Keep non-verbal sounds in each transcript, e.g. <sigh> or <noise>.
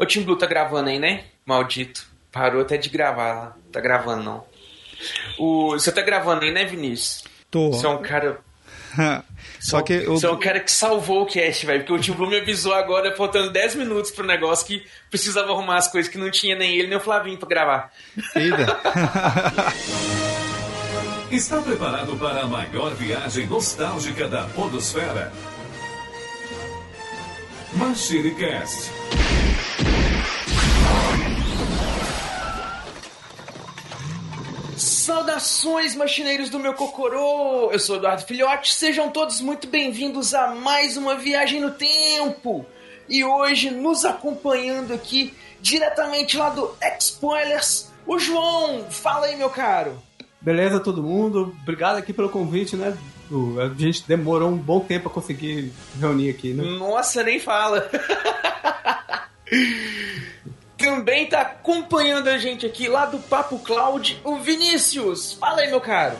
Ô, Tim Blue tá gravando aí, né? Maldito. Parou até de gravar lá. Tá gravando, não. O... Você tá gravando aí, né, Vinícius? Tô. Você é um cara. <laughs> Só que eu... Você é um cara que salvou o cast, velho. Porque o Tim Blue me avisou agora, faltando 10 minutos pro negócio, que precisava arrumar as coisas que não tinha nem ele nem o Flavinho pra gravar. Eita. <laughs> Está preparado para a maior viagem nostálgica da Podosfera? Machine Cast. Saudações, machineiros do meu Cocorô! Eu sou Eduardo Filhote, sejam todos muito bem-vindos a mais uma viagem no tempo! E hoje, nos acompanhando aqui, diretamente lá do X-Spoilers, o João! Fala aí, meu caro! Beleza, todo mundo? Obrigado aqui pelo convite, né? A gente demorou um bom tempo a conseguir reunir aqui, né? Nossa, nem fala! <laughs> Também tá acompanhando a gente aqui lá do Papo Cloud, o Vinícius. Fala aí, meu caro.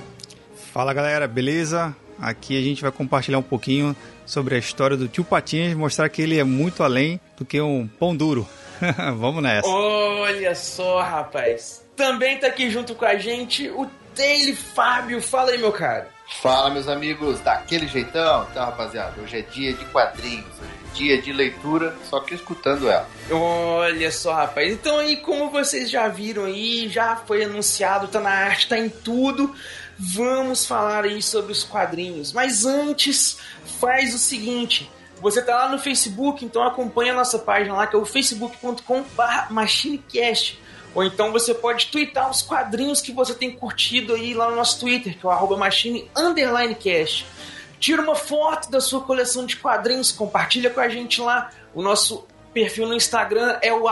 Fala galera, beleza? Aqui a gente vai compartilhar um pouquinho sobre a história do tio Patinhas, mostrar que ele é muito além do que um pão duro. <laughs> Vamos nessa. Olha só, rapaz. Também tá aqui junto com a gente o Taylor Fábio. Fala aí, meu caro. Fala, meus amigos, daquele jeitão? Então, rapaziada, hoje é dia de quadrinhos, hoje dia de leitura, só que escutando ela. Olha só, rapaz. Então aí, como vocês já viram aí, já foi anunciado, tá na arte, tá em tudo. Vamos falar aí sobre os quadrinhos. Mas antes, faz o seguinte. Você tá lá no Facebook, então acompanha a nossa página lá, que é o facebook.com/machinecast. Ou então você pode twittar os quadrinhos que você tem curtido aí lá no nosso Twitter, que é o arroba machine underline cast. Tira uma foto da sua coleção de quadrinhos, compartilha com a gente lá. O nosso perfil no Instagram é o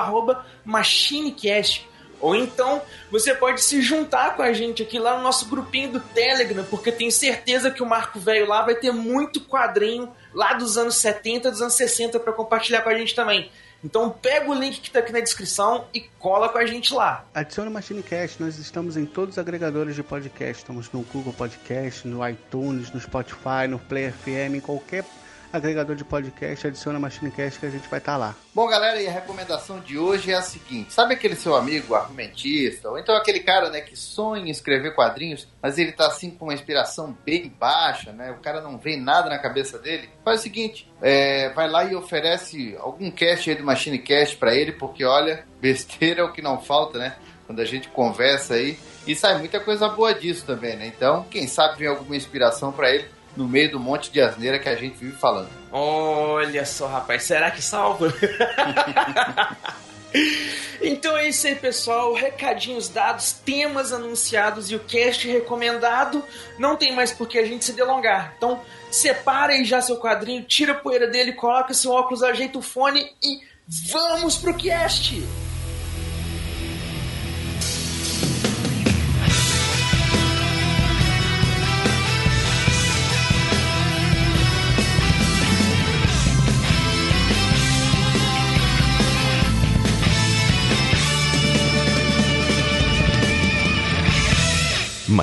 machinecast. Ou então você pode se juntar com a gente aqui lá no nosso grupinho do Telegram, porque tenho certeza que o Marco Velho lá vai ter muito quadrinho lá dos anos 70, dos anos 60 para compartilhar com a gente também. Então pega o link que está aqui na descrição e cola com a gente lá. Adicione o MachineCast, nós estamos em todos os agregadores de podcast. Estamos no Google Podcast, no iTunes, no Spotify, no Play FM, em qualquer agregador de podcast, adiciona MachineCast que a gente vai estar tá lá. Bom, galera, e a recomendação de hoje é a seguinte: sabe aquele seu amigo argumentista, ou então aquele cara né, que sonha em escrever quadrinhos, mas ele tá assim com uma inspiração bem baixa, né? O cara não vê nada na cabeça dele? Faz o seguinte: é, vai lá e oferece algum cast aí do MachineCast para ele, porque olha, besteira é o que não falta, né? Quando a gente conversa aí. E sai muita coisa boa disso também, né? Então, quem sabe vem alguma inspiração para ele no meio do monte de asneira que a gente vive falando. Olha só, rapaz, será que salva? <laughs> então é isso aí, pessoal. Recadinhos dados, temas anunciados e o cast recomendado. Não tem mais por que a gente se delongar. Então, separa aí já seu quadrinho, tira a poeira dele, coloca seu óculos, ajeita o fone e vamos pro cast!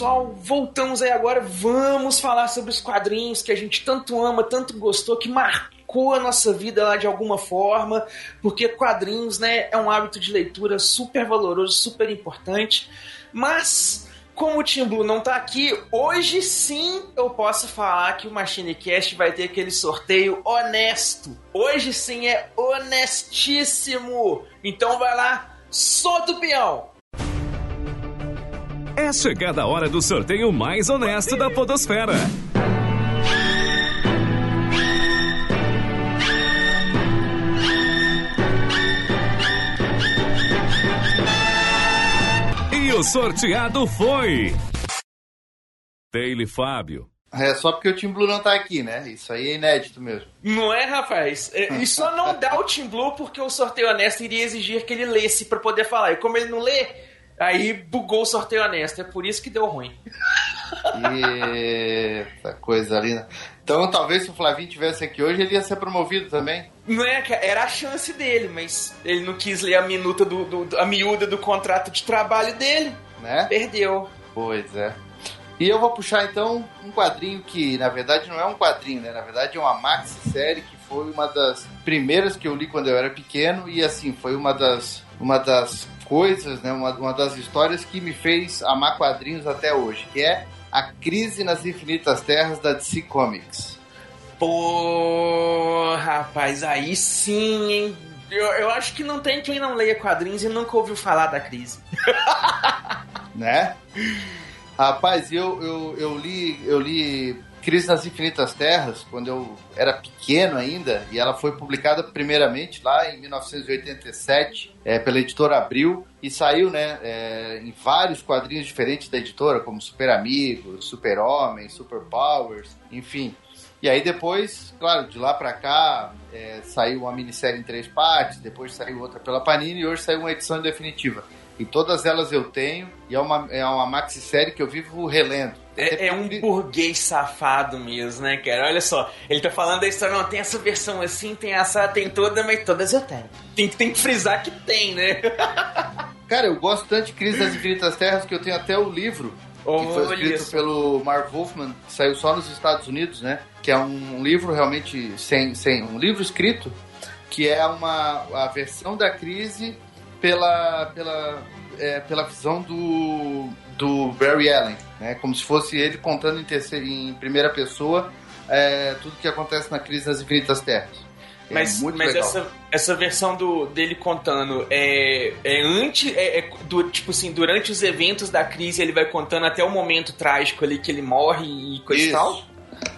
Pessoal. Voltamos aí agora. Vamos falar sobre os quadrinhos que a gente tanto ama, tanto gostou, que marcou a nossa vida lá de alguma forma, porque quadrinhos, né, é um hábito de leitura super valoroso, super importante. Mas como o Team Blue não tá aqui, hoje sim eu posso falar que o MachineCast vai ter aquele sorteio honesto. Hoje sim é honestíssimo. Então vai lá, solta o peão. É chegada a hora do sorteio mais honesto da Podosfera. E o sorteado foi. Taylor Fábio. É só porque o Team Blue não tá aqui, né? Isso aí é inédito mesmo. Não é, rapaz? É, E só não dá o Team Blue porque o sorteio honesto iria exigir que ele lesse pra poder falar. E como ele não lê, aí bugou o sorteio honesto. É por isso que deu ruim. Eita coisa linda. Então, talvez se o Flavinho tivesse aqui hoje, ele ia ser promovido também. Não é? Era a chance dele, mas ele não quis ler a minuta do, do- a miúda do contrato de trabalho dele. Né? Perdeu. Pois é. E eu vou puxar então um quadrinho que, na verdade, não é um quadrinho, né? Na verdade, é uma maxi-série que foi uma das primeiras que eu li quando eu era pequeno e, assim, foi uma das, uma das coisas, né? Uma, uma das histórias que me fez amar quadrinhos até hoje, que é A Crise nas Infinitas Terras da DC Comics. Pô, rapaz, aí sim, hein? Eu, eu acho que não tem quem não leia quadrinhos e nunca ouviu falar da crise. <laughs> né? Rapaz, eu, eu, eu li eu li Crise nas Infinitas Terras quando eu era pequeno ainda e ela foi publicada primeiramente lá em 1987 é, pela editora Abril e saiu né, é, em vários quadrinhos diferentes da editora como Super Amigos, Super Homem, Super Powers, enfim. E aí depois, claro, de lá pra cá é, saiu uma minissérie em três partes, depois saiu outra pela Panini e hoje saiu uma edição definitiva. E todas elas eu tenho, e é uma, é uma maxi-série que eu vivo relendo. É, é um burguês safado mesmo, né, cara? Olha só, ele tá falando da história, não, tem essa versão assim, tem essa, tem toda, mas todas eu tenho. Tem, tem que frisar que tem, né? <laughs> Cara, eu gosto tanto de Crise das Infinitas Terras que eu tenho até o livro que foi escrito só. pelo Mark Wolfman, que saiu só nos Estados Unidos, né? Que é um livro realmente sem, sem um livro escrito que é uma a versão da crise pela pela é, pela visão do do Barry Allen, né? Como se fosse ele contando em, terceira, em primeira pessoa é, tudo que acontece na crise das infinitas terras. É Mas, mas essa, essa versão do, dele contando é, é antes, é, é do, tipo assim, durante os eventos da crise ele vai contando até o momento trágico ali que ele morre e coisa e tal? Isso.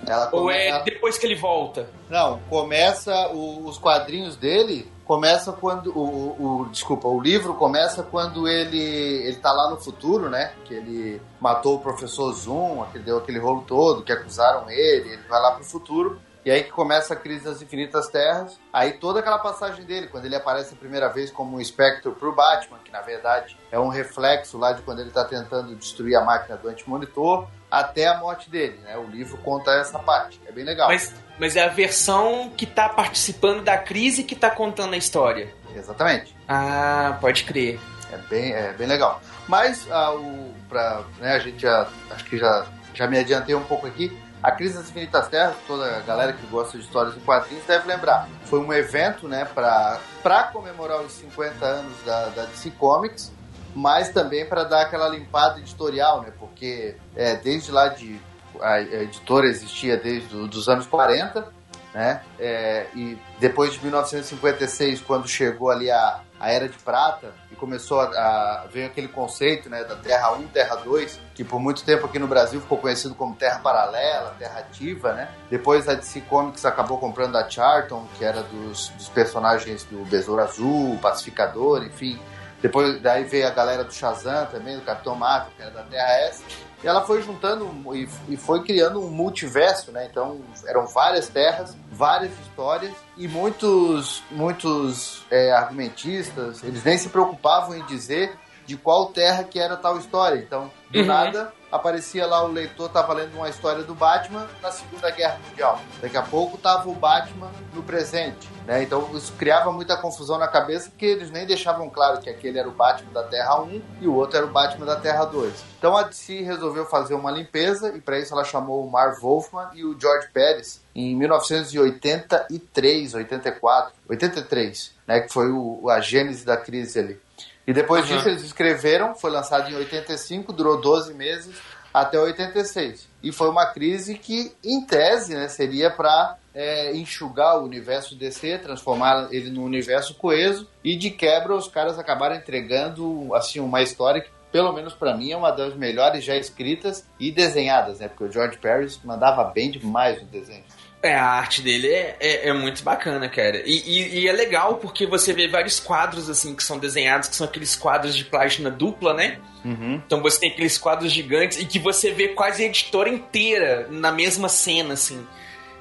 Ela Ou come- é depois que ele volta? Não, começa o- os quadrinhos dele começa quando o, o- desculpa, o livro começa quando ele ele tá lá no futuro, né? Que ele matou o professor Zoom, aquele deu aquele rolo todo, que acusaram ele, ele vai lá pro futuro. E aí que começa a crise das infinitas terras. Aí toda aquela passagem dele, quando ele aparece a primeira vez como um espectro pro Batman, que na verdade é um reflexo lá de quando ele tá tentando destruir a máquina do antimonitor, até a morte dele, né? O livro conta essa parte. É bem legal. Mas, mas é a versão que tá participando da crise que tá contando a história. Exatamente. Ah, pode crer. É bem, é bem legal. Mas ah, o, pra, né, a gente já. Acho que já, já me adiantei um pouco aqui. A Crise das Infinitas Terras, toda a galera que gosta de histórias em quadrinhos deve lembrar. Foi um evento, né, pra comemorar os 50 anos da, da DC Comics, mas também para dar aquela limpada editorial, né? Porque é, desde lá de. A, editora existia desde os anos 40, né? É, e depois de 1956, quando chegou ali a, a Era de Prata e começou a, a veio aquele conceito, né, da Terra 1, Terra 2, que por muito tempo aqui no Brasil ficou conhecido como Terra Paralela, Terra Ativa, né? Depois a DC Comics acabou comprando a Charlton, que era dos, dos personagens do Besouro Azul, Pacificador, enfim. Depois daí veio a galera do Shazam também, do Capitão Marvel, que era da Terra S. E ela foi juntando e, e foi criando um multiverso, né? Então eram várias terras, várias histórias e muitos, muitos é, argumentistas, eles nem se preocupavam em dizer de qual terra que era tal história. Então, do Uhum. nada, aparecia lá o leitor, tava lendo uma história do Batman na Segunda Guerra Mundial. Daqui a pouco tava o Batman no presente. Né? Então isso criava muita confusão na cabeça porque eles nem deixavam claro que aquele era o Batman da Terra 1 e o outro era o Batman da Terra 2. Então a DC resolveu fazer uma limpeza e para isso ela chamou o Marv Wolfman e o George Pérez em 1983, 84, 83, né, que foi o, a gênese da crise ali. E depois uhum. disso eles escreveram, foi lançado em 85, durou 12 meses até 86. E foi uma crise que, em tese, né, seria para é, enxugar o universo DC, transformar ele num universo coeso e de quebra os caras acabaram entregando assim uma história que pelo menos para mim é uma das melhores já escritas e desenhadas, né? Porque o George Pérez mandava bem demais no desenho. É, a arte dele é, é, é muito bacana, cara. E, e, e, é legal porque você vê vários quadros, assim, que são desenhados, que são aqueles quadros de página dupla, né? Uhum. Então você tem aqueles quadros gigantes e que você vê quase a editora inteira na mesma cena, assim.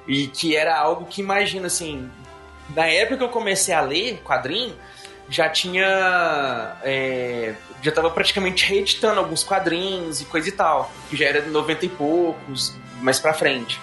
E que era algo que, imagina, assim, na época que eu comecei a ler quadrinho, já tinha. É, já tava praticamente reeditando alguns quadrinhos e coisa e tal. Que já era de 90 e poucos, mais pra frente.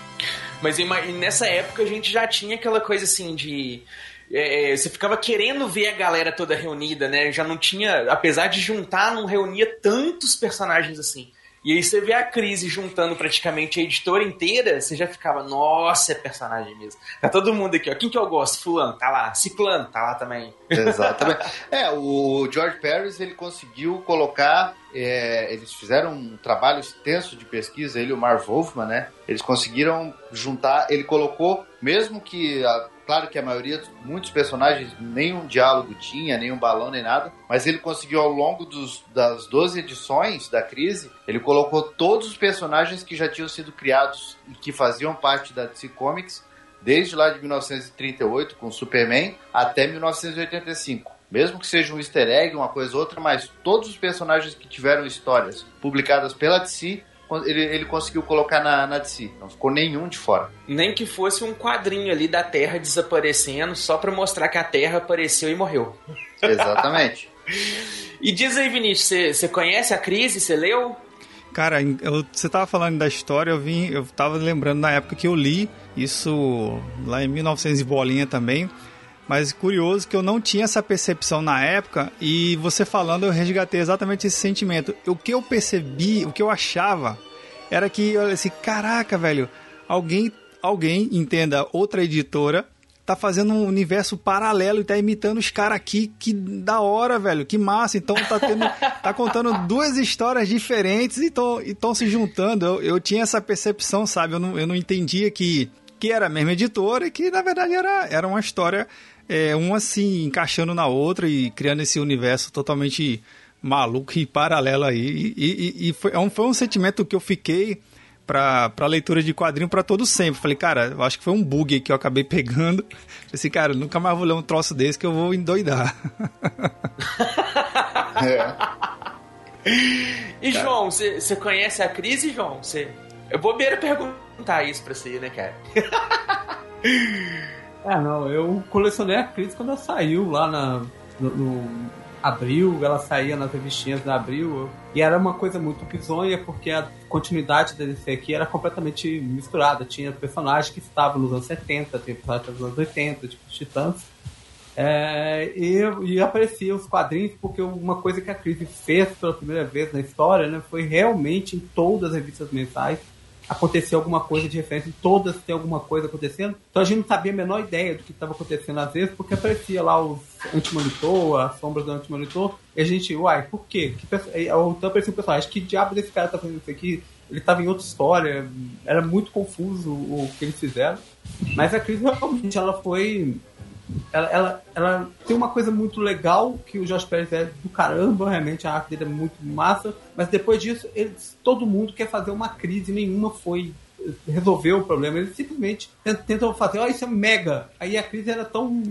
Mas nessa época a gente já tinha aquela coisa assim de. É, você ficava querendo ver a galera toda reunida, né? Já não tinha. Apesar de juntar, não reunia tantos personagens assim. E aí você vê a crise juntando praticamente a editora inteira, você já ficava, nossa, é personagem mesmo. Tá todo mundo aqui, ó. Quem que eu gosto? Fulano, tá lá. Ciclano, tá lá também. Exatamente. <laughs> é, o George Paris, ele conseguiu colocar é, eles fizeram um trabalho extenso de pesquisa, ele e o Marv Wolfman, né? Eles conseguiram juntar, ele colocou, mesmo que a, Claro que a maioria, muitos personagens, nenhum diálogo tinha, nenhum balão, nem nada, mas ele conseguiu ao longo dos, das 12 edições da crise, ele colocou todos os personagens que já tinham sido criados e que faziam parte da DC Comics, desde lá de 1938 com Superman até 1985. Mesmo que seja um easter egg, uma coisa ou outra, mas todos os personagens que tiveram histórias publicadas pela DC ele, ele conseguiu colocar na, na DC. Não ficou nenhum de fora. Nem que fosse um quadrinho ali da Terra desaparecendo, só para mostrar que a Terra apareceu e morreu. Exatamente. <laughs> e diz aí, Vinícius, você conhece a crise? Você leu? Cara, você tava falando da história, eu vim, eu tava lembrando na época que eu li isso lá em 1900 e bolinha também. Mas curioso que eu não tinha essa percepção na época e você falando eu resgatei exatamente esse sentimento. O que eu percebi, o que eu achava era que assim, caraca, velho, alguém, alguém entenda outra editora tá fazendo um universo paralelo e tá imitando os caras aqui, que da hora, velho, que massa. Então tá tendo, <laughs> tá contando duas histórias diferentes e estão se juntando. Eu, eu tinha essa percepção, sabe? Eu não, eu não entendia que, que era a mesma editora e que na verdade era, era uma história é, uma assim encaixando na outra e criando esse universo totalmente maluco e paralelo aí. E, e, e foi, é foi um sentimento que eu fiquei para leitura de quadrinho para todo sempre. Falei, cara, eu acho que foi um bug que eu acabei pegando. <laughs> Falei assim, cara, nunca mais vou ler um troço desse que eu vou endoidar. <laughs> é. E cara. João, você conhece a crise, João? Cê... Eu vou beira perguntar isso pra você, né, cara? <laughs> É, não, eu colecionei a crise quando ela saiu lá na, no, no Abril, ela saía nas revistinhas da Abril, e era uma coisa muito bizonha, porque a continuidade da DC aqui era completamente misturada. Tinha personagens que estavam nos anos 70, tinha personagens nos anos 80, tipo Titãs. É, e, e apareciam os quadrinhos, porque uma coisa que a crise fez pela primeira vez na história né, foi realmente em todas as revistas mensais acontecer alguma coisa de referência, todas tem alguma coisa acontecendo. Então a gente não sabia a menor ideia do que estava acontecendo às vezes, porque aparecia lá os anti-monitor, as sombras do anti-monitor, e a gente, uai, por quê? Que, então aparecia um personagem, que diabo desse cara tá fazendo isso aqui? Ele estava em outra história, era muito confuso o que eles fizeram. Mas a crise realmente ela foi ela, ela, ela, tem uma coisa muito legal que o Josh Pérez é do caramba, realmente a arte dele é muito massa, mas depois disso todo mundo quer fazer uma crise, nenhuma foi resolveu o problema, eles simplesmente tentam fazer, ó, oh, isso é mega. Aí a crise era tão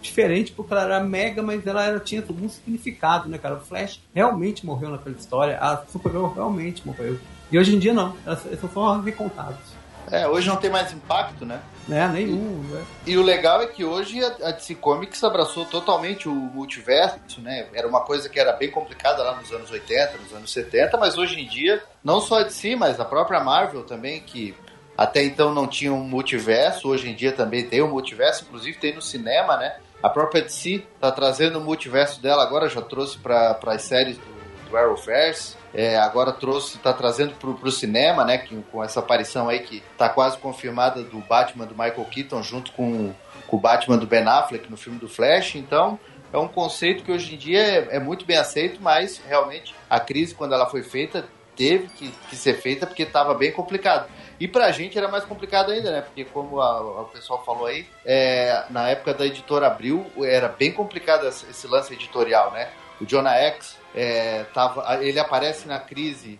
diferente porque ela era mega, mas ela era, tinha algum significado, né, cara? O Flash realmente morreu naquela história, a Supergirl realmente morreu. E hoje em dia não, elas, elas são só recontados. É, hoje não tem mais impacto, né? É, nenhum. E, né? e o legal é que hoje a, DC Comics abraçou totalmente o multiverso, né? Era uma coisa que era bem complicada lá nos anos 80, nos anos 70, mas hoje em dia, não só a DC, mas a própria Marvel também, que Até então não tinha um multiverso, hoje em dia também tem um multiverso, inclusive tem no cinema, né? A própria DC tá trazendo o multiverso dela agora, já trouxe para as séries do, do Arrowverse. É, agora trouxe, tá trazendo pro, pro cinema, né? Que, com essa aparição aí que tá quase confirmada do Batman do Michael Keaton junto com, com o Batman do Ben Affleck no filme do Flash. Então, é um conceito que hoje em dia é, é muito bem aceito, mas realmente a crise, quando ela foi feita, teve que, que ser feita porque estava bem complicado. E pra gente era mais complicado ainda, né? Porque como a, a, o pessoal falou aí, é, na época da editora Abril era bem complicado esse, esse lance editorial, né? O Jonah X é, tava, ele aparece na crise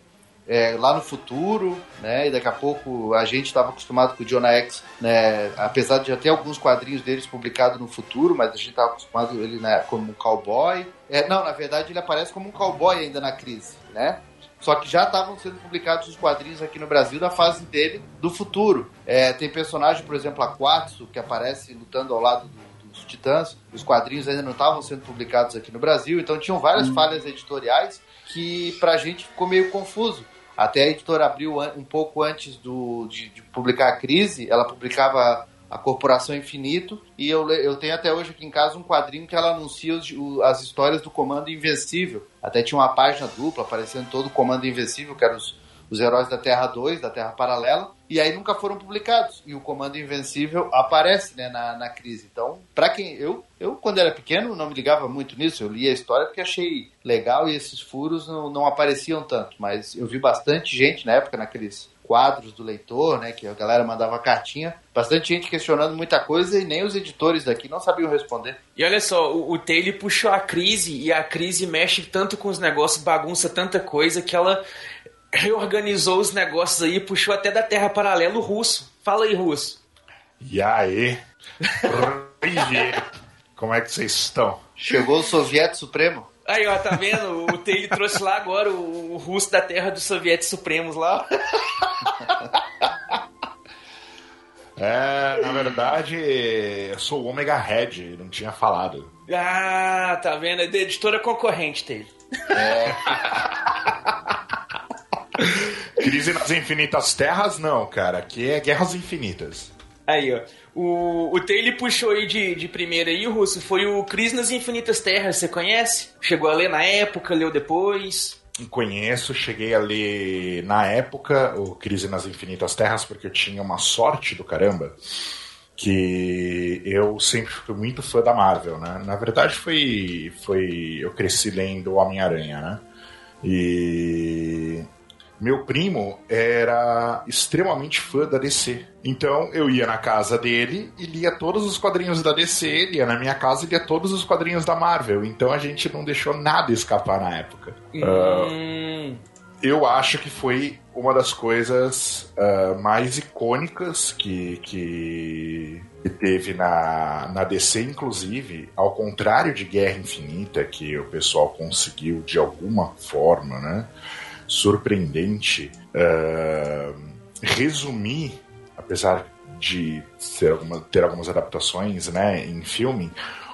é, lá no futuro, né? E daqui a pouco a gente estava acostumado com o Jonah X, né? Apesar de já ter alguns quadrinhos deles publicados no futuro, mas a gente estava acostumado ele né, como um cowboy. É, não, na verdade ele aparece como um cowboy ainda na crise, né? Só que já estavam sendo publicados os quadrinhos aqui no Brasil da fase dele do futuro. É, tem personagem, por exemplo, a Quatsu, que aparece lutando ao lado do, Titãs. Os quadrinhos ainda não estavam sendo publicados aqui no Brasil, então tinham várias hum. falhas editoriais que pra gente ficou meio confuso. Até a editora abriu um pouco antes do, de, de publicar a crise, ela publicava a Corporação Infinito, e eu, eu tenho até hoje aqui em casa um quadrinho que ela anuncia os, as histórias do Comando Invencível. Até tinha uma página dupla aparecendo todo o Comando Invencível, que eram os, os heróis da Terra 2, da Terra Paralela, e aí nunca foram publicados. E o Comando Invencível aparece né, na, na crise. Então, para quem. Eu, eu, quando era pequeno, não me ligava muito nisso. Eu li a história porque achei legal e esses furos não, não apareciam tanto. Mas eu vi bastante gente na época, naqueles quadros do leitor, né? Que a galera mandava cartinha. Bastante gente questionando muita coisa e nem os editores daqui não sabiam responder. E olha só, o, o Taylor puxou a crise e a crise mexe tanto com os negócios, bagunça tanta coisa que ela reorganizou os negócios aí, puxou até da Terra Paralelo russo. Fala aí, russo. E aí? <laughs> Como é que vocês estão? Chegou o Soviético Supremo? Aí, ó, tá vendo? O Taylor trouxe lá agora o, o russo da terra dos soviéticos supremos lá. É, na verdade, eu sou o Omega Red, não tinha falado. Ah, tá vendo? É da editora concorrente, Taylor. É. <laughs> <laughs> Crise nas Infinitas Terras, não, cara. Aqui é Guerras Infinitas. Aí, ó. O, o Taylor puxou aí de, de primeira aí, o Russo, foi o Crise nas Infinitas Terras, você conhece? Chegou a ler na época, leu depois? Conheço, cheguei a ler na época o Crise nas Infinitas Terras, porque eu tinha uma sorte do caramba que eu sempre fui muito fã da Marvel, né? Na verdade foi, foi eu cresci lendo Homem-Aranha, né? E meu primo era extremamente fã da DC. Então eu ia na casa dele e lia todos os quadrinhos da DC, ele ia na minha casa e lia todos os quadrinhos da Marvel. Então a gente não deixou nada escapar na época. Hum. Uh, eu acho que foi uma das coisas uh, mais icônicas que, que, que, teve na, na DC, inclusive, ao contrário de Guerra Infinita, que o pessoal conseguiu de alguma forma, né? Surpreendente uh, resumir, apesar de ter, alguma, ter algumas adaptações né, em filme,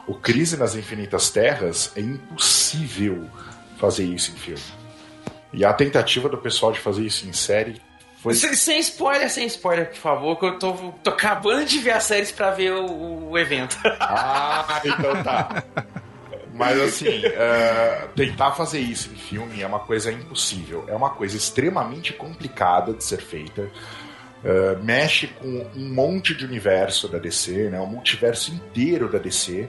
o Crise nas Infinitas Terras é impossível fazer isso em filme. E a tentativa do pessoal de fazer isso em série foi... Sem, sem, spoiler, sem spoiler, por favor, que eu tô, tô acabando de ver as séries para ver o, o evento. Ah, então tá. <laughs> Mas <laughs> assim, uh, tentar fazer isso em filme é uma coisa impossível. É uma coisa extremamente complicada de ser feita. Uh, mexe com um monte de universo da DC, né? o multiverso inteiro da DC.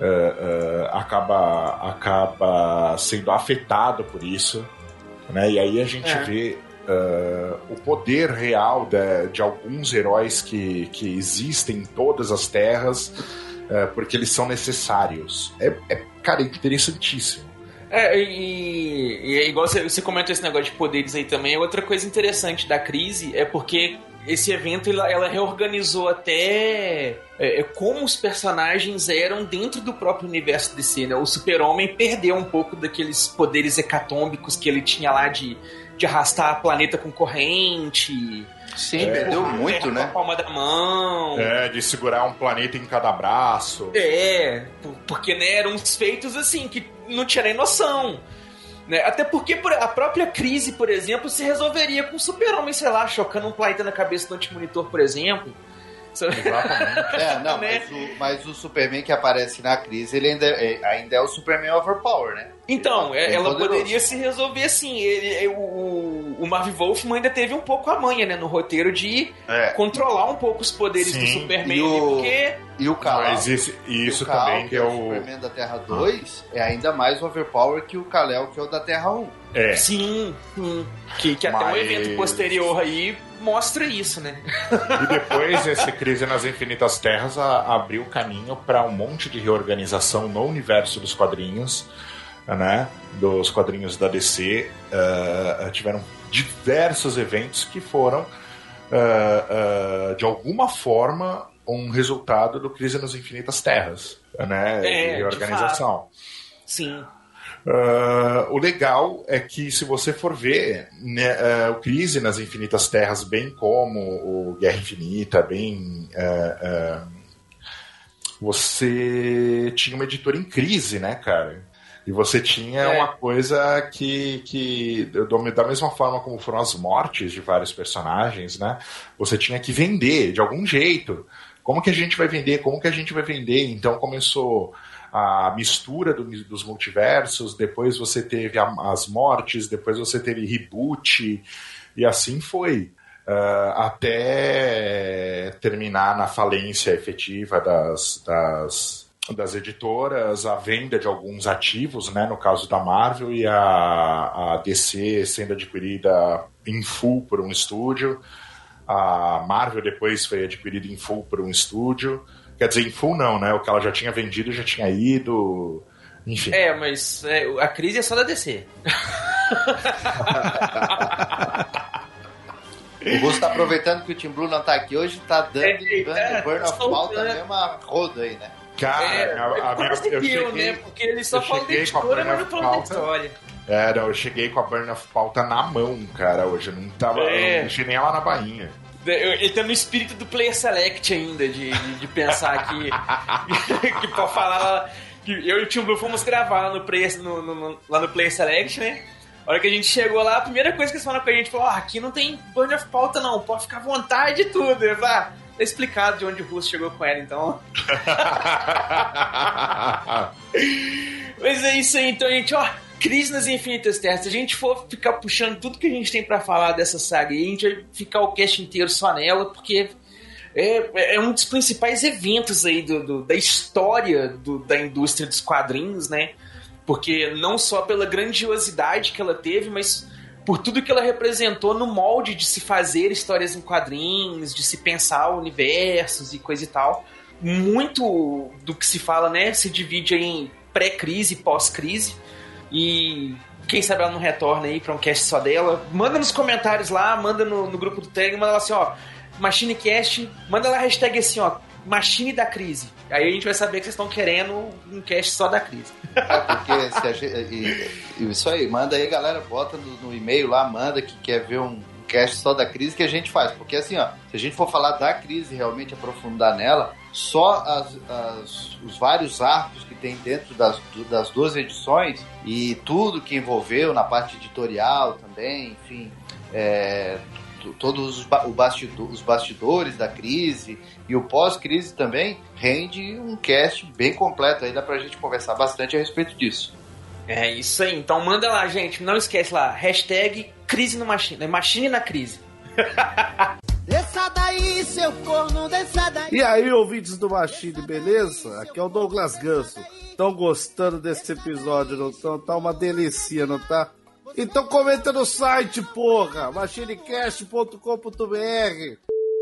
Uh, uh, acaba, acaba sendo afetado por isso. Né? E aí a gente é. vê uh, o poder real de, de, alguns heróis que, que existem em todas as terras é, porque eles são necessários. É, é cara, interessantíssimo. É, e, e é igual você, você comentou esse negócio de poderes aí também. Outra coisa interessante da crise é porque esse evento ela, ela reorganizou até é, é como os personagens eram dentro do próprio universo DC, né? O Super-Homem perdeu um pouco daqueles poderes hecatômbicos que ele tinha lá de, de arrastar a planeta com corrente. Sim, é, perdeu muito, né? Com a palma da mão. É, de segurar um planeta em cada braço. É, porque né, eram uns feitos assim que não tinha nem noção. Né? Até porque a própria crise, por exemplo, se resolveria com o super-homem, sei lá, chocando um planeta na cabeça do antimonitor, por exemplo. Exatamente. <laughs> É, não, né? mas, o, mas o Superman que aparece na crise, ele ainda é, ainda é o Superman Overpower, né? Então, é, ela poderoso. poderia se resolver assim. Ele, o, o Marv Wolfman ainda teve um pouco a manha, né, no roteiro de é. controlar um pouco os poderes Sim. do Superman. E o, porque... e o Kal, Mas isso, isso Kal, também que é o Superman da Terra 2 ah. é ainda mais overpower que o Kal-El que é o da Terra 1. É. Sim, sim. Que, que Mas... até um evento posterior aí mostra isso, né? E depois esse Crise nas Infinitas Terras a, abriu caminho para um monte de reorganização no universo dos quadrinhos, né? Dos quadrinhos da DC. Uh, eh, tiveram diversos eventos que foram, uh, uh, de alguma forma, um resultado do Crise nas Infinitas Terras, né? É. De Sim. O legal é que, se você for ver, né, o Crise nas Infinitas Terras, bem como o Guerra Infinita, bem. Você tinha uma editora em crise, né, cara? E você tinha é. uma coisa que, que, da mesma forma como foram as mortes de vários personagens, né? Você tinha que vender de algum jeito. Como que a gente vai vender? Como que a gente vai vender? Então começou a mistura do, dos multiversos, depois você teve a, as mortes, depois você teve reboot, e assim foi. Uh, até terminar na falência efetiva das, das, das, editoras, a venda de alguns ativos, né, no caso da Marvel, e a, a DC sendo adquirida em full por um estúdio. A Marvel depois foi adquirida em full por um estúdio. Quer dizer, em full não, né? O que ela já tinha vendido já tinha ido. Enfim. É, mas é, a crise é só da DC. o Russo tá aproveitando que o Tim Blue não tá aqui hoje, tá dando, é, dando é, Burn of Pauta a mesma roda aí, né? Cara, é, a, a, minha, eu, eu cheguei, né? Porque ele só fala da editora, mas não fala da história. É, não, eu cheguei com a Burn of Pauta na mão, cara, hoje. Eu não tava. É. Eu não deixei nem ela na bainha. Ele tá no espírito do Player Select ainda, de, de, de pensar que. <laughs> que pra falar. Que eu e o Tim Blue fomos gravar lá no, player, no, no, lá no Player Select, né? A hora que a gente chegou lá, a primeira coisa que eles falaram pra gente foi: Ó, oh, aqui não tem Burn of Pauta, não, pode ficar à vontade e tudo. Eu falei, ah, tá explicado de onde o Russo chegou com ela, então. <laughs> Mas é isso aí, então, gente, ó. Crise nas Infinitas Terras. Se a gente for ficar puxando tudo que a gente tem para falar dessa saga, a gente vai ficar o cast inteiro só nela, porque é, é um dos principais eventos aí do, do da história do, da indústria dos quadrinhos, né? Porque não só pela grandiosidade que ela teve, mas por tudo que ela representou no molde de se fazer histórias em quadrinhos, de se pensar universos e coisa e tal. Muito do que se fala, né, se divide em pré-crise e pós-crise. E quem sabe ela não retorna aí pra um cast só dela. Manda nos comentários lá, manda no, no grupo do Telegram, manda lá assim, ó, MachineCast, manda lá a hashtag assim, ó, Machine da Crise. Aí a gente vai saber que vocês estão querendo um cast só da crise. É, porque se a gente, e, isso aí, manda aí, galera, bota no, no e-mail lá, manda que quer ver um cast só da crise que a gente faz. Porque assim, ó, se a gente for falar da crise realmente aprofundar nela, só as, as, os vários arcos que tem dentro das, das duas edições e tudo que envolveu na parte editorial também, enfim, é, todos os, bastidor, os bastidores da crise e o pós-crise também rende um cast bem completo aí dá pra gente conversar bastante a respeito disso. É isso aí, então manda lá, gente, não esquece lá, hashtag crise no machine, machine na crise. <laughs> Desça daí, seu corno, desça daí. E aí, ouvintes do Machine, beleza? Aqui é o Douglas Ganso. Estão gostando desse episódio, não estão? Tá uma delícia, não tá? Então comenta no site, porra! machinecast.com.br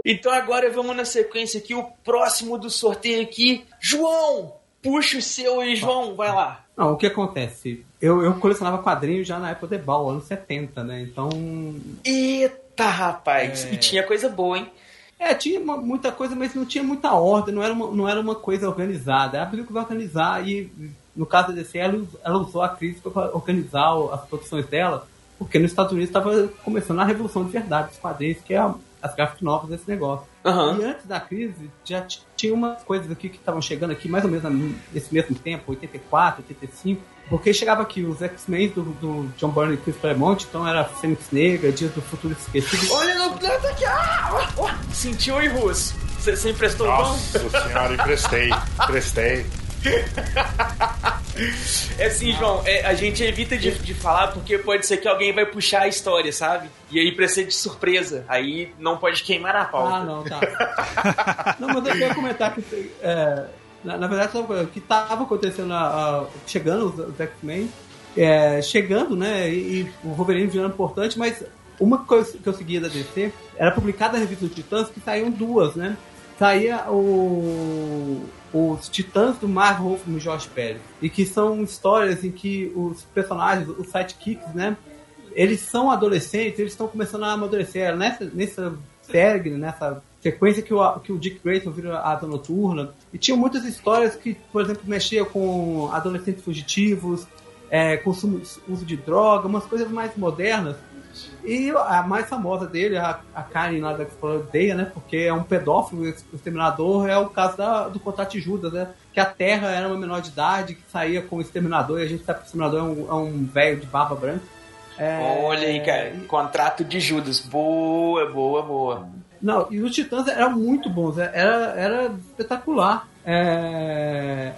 Então agora vamos na sequência aqui, o próximo do sorteio aqui. João! Puxa o seu aí, João, vai lá. Não, o que acontece? Eu, eu colecionava quadrinhos já na época do Ebal, anos 70, né? Então. Eita! Rapaz! É... E tinha coisa boa, hein? É, tinha uma, muita coisa, mas não tinha muita ordem, não era uma, não era uma coisa organizada. A Abril que vai organizar e, no caso da DC, ela, ela usou a crise para organizar as produções dela, porque nos Estados Unidos estava começando a revolução de verdade dos quadrinhos, que é as graphic novels desse negócio. Aham. E antes da crise, já tinha umas coisas aqui que estavam chegando aqui mais ou menos nesse mesmo tempo, 84, 85, porque chegava aqui os X-Men do, do John Byrne e Chris Claremont, então era Fênix Negra, Dias do Futuro Esquecido. Olha no planeta aqui! Ah! ó, ó. Sentiu aí, Russo? Você você emprestou o pão? Nossa senhora, emprestei. Emprestei. É assim, João, é, a gente evita de, de falar porque pode ser que alguém vai puxar a história, sabe? E aí pra ser de surpresa. Aí não pode queimar a pauta. Ah, não, tá. não, mas eu queria comentar que, é, na, na verdade, o que estava acontecendo, a- a- chegando os, os X-Men, é, chegando, né, e, e o Wolverine virando importante, mas uma coisa que eu seguia da DC era publicada na revista dos Titãs que saíam duas, né? Saía o, os Titãs do Mark Wolfman e Jorge Pérez, e que são histórias em que os personagens, os sidekicks, né, eles são adolescentes, eles estão começando a amadurecer. Era Nessa, nessa série, nessa sequência que o, que o Dick Grayson vira a asa noturna. E tinha muitas histórias que, por exemplo, mexiam com adolescentes fugitivos, é, consumo, uso de droga, umas coisas mais modernas. E a mais famosa dele, a, a Karen lá da odeia, né? Porque é um pedófilo, o exterminador, é o caso da, do contrato de Judas, né? Que a Terra era uma menor de idade, que saía com o exterminador, e a gente sabe que o exterminador é um, é um velho de barba branca. É, Olha aí, cara. Contrato de Judas. Boa, boa, boa. Não, e os Titãs eram muito bons, é, era, era espetacular. É,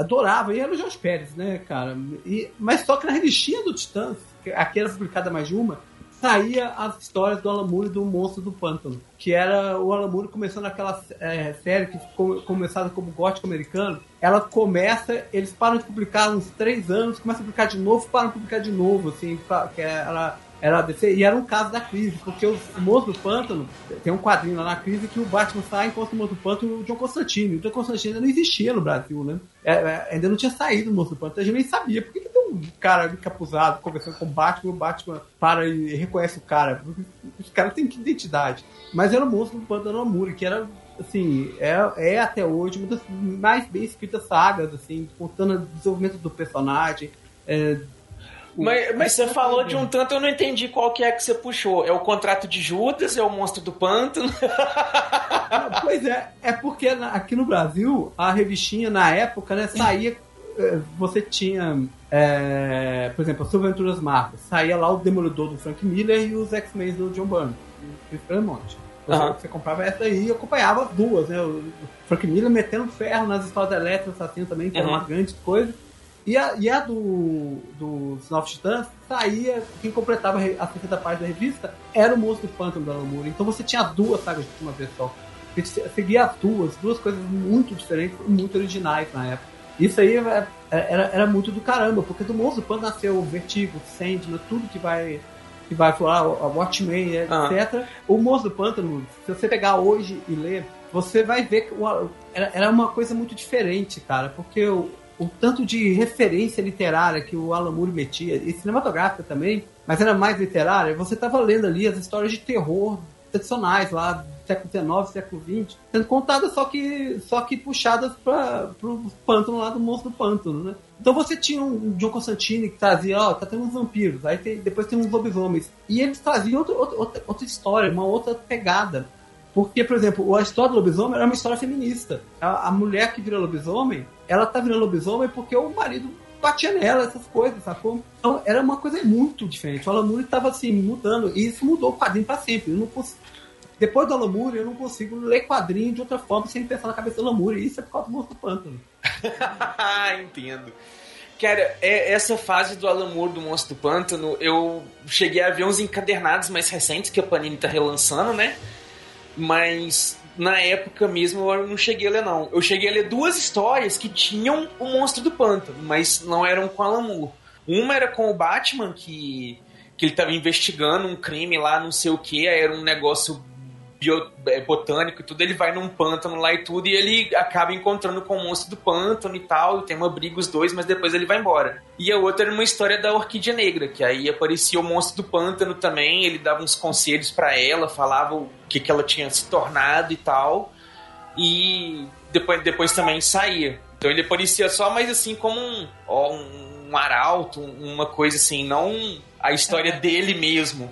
Adorava, e era o Jorge Pérez, né, cara? E, mas só que na revistinha do Titãs, que aqui era publicada mais de uma, saía as histórias do Alan e do Monstro do Pântano, que era o Alan começando aquela é, série que ficou começada como gótico americano. Ela começa, eles param de publicar uns três anos, começam a publicar de novo, param de publicar de novo, assim, que era era a DC, e era um caso da crise, porque o Monstro do Pântano, tem um quadrinho lá na crise que o Batman sai encontra o Monstro do Pântano o John Constantine. O John Constantine ainda não existia no Brasil, né? É, é, ainda não tinha saído o Monstro do Pântano, a gente nem sabia. Por que, que tem um cara encapuzado conversando com o Batman o Batman para e reconhece o cara? Os caras têm que identidade. Mas era o Monstro do Pântano Amuri, que era assim, é, é até hoje uma das mais bem escritas sagas, assim, contando o desenvolvimento do personagem. é, o- Mas, mas você falou de um tanto, eu não entendi qual que é que você puxou. É o contrato de Judas? É o monstro do pântano? <laughs> Pois é, é porque aqui no Brasil, a revistinha na época, né, saía. <laughs> eh, Você tinha, eh, por exemplo, as Aventuras Marvel, saía lá o Demolidor do Frank Miller e os X-Men do John Byrne, do Claremont. Você, Aham. você comprava essa aí e acompanhava as duas, né? O Frank Miller metendo ferro nas histórias da Electra Assassino também, que era Uhum. uma grande coisa. E a, e a do, dos Novos Titãs saía, quem completava a a 60 páginas da revista era o Monstro do Pântano da Moore. Então você tinha duas sagas de uma vez só. Você seguia as duas, duas coisas muito diferentes muito originais na época. Isso aí é- era, era muito do caramba, porque do Monstro do Pântano nasceu o Vertigo, Sandman, tudo que vai que vai falar, a Watchmen, etc. O Monstro do Pântano, se você pegar hoje e ler, você vai ver que era, uma coisa muito diferente, cara, porque o, o tanto de referência literária que o Alan Moore metia, e cinematográfica também, mas era mais literária, você estava lendo ali as histórias de terror tradicionais lá século XIX, século XX, sendo contadas só que, só que puxadas para o pântano lá do monstro do pântano, né? Então você tinha um John Constantine que trazia, ó, tá tendo uns vampiros, aí tem- depois tem uns lobisomens, e eles traziam outra, outra, outra, história, uma outra pegada. Porque, por exemplo, a história do lobisomem era uma história feminista. A, a mulher que vira lobisomem, ela tá virando lobisomem porque o marido batia nela, essas coisas, sacou? Então era uma coisa muito diferente. O Alan Moore tava assim, mudando, e isso mudou o quadrinho pra sempre. Eu não. Depois do Alan Moore, eu não consigo ler quadrinho de outra forma sem pensar na cabeça do Alan Moore, e isso é por causa do Monstro do Pântano. <laughs> Entendo. Cara, é, essa fase do Alan Moore do Monstro do Pântano, eu cheguei a ver uns encadernados mais recentes que a Panini tá relançando, né? Mas na época mesmo eu não cheguei a ler, não. Eu cheguei a ler duas histórias que tinham o Monstro do Pântano, mas não eram com Alan Moore. Uma era com o Batman, que, que ele tava investigando um crime lá, não sei o que, era um negócio bio- é, botânico e tudo, ele vai num pântano lá e tudo, e ele acaba encontrando com o monstro do pântano e tal, e tem uma briga os dois, mas depois ele vai embora. E a outra era uma história da Orquídea Negra, que aí aparecia o monstro do pântano também, ele dava uns conselhos pra ela, falava o que, que ela tinha se tornado e tal, e depois, depois também saía. Então ele aparecia só mais assim como um, ó, um, um arauto, uma coisa assim, não a história dele mesmo.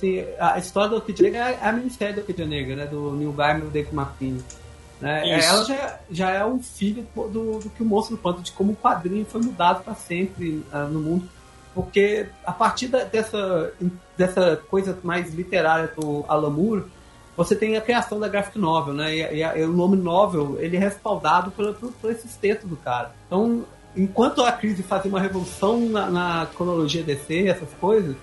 Sim, a história do Orquídea Negra é a minissérie do Orquídea Negra, né? Do Neil Gaiman e do Dave McKean. Né? Isso. Ela já, já é um filho do, do que o Monstro do Pântano, de como o quadrinho foi mudado para sempre ah, no mundo. Porque a partir da- dessa, dessa coisa mais literária do Alan Moore, você tem a criação da graphic novel, né? E, e a- e o nome novel, ele é respaldado por, por, por esses textos do cara. Então, enquanto a crise fazia uma revolução na, na cronologia DC, essas coisas,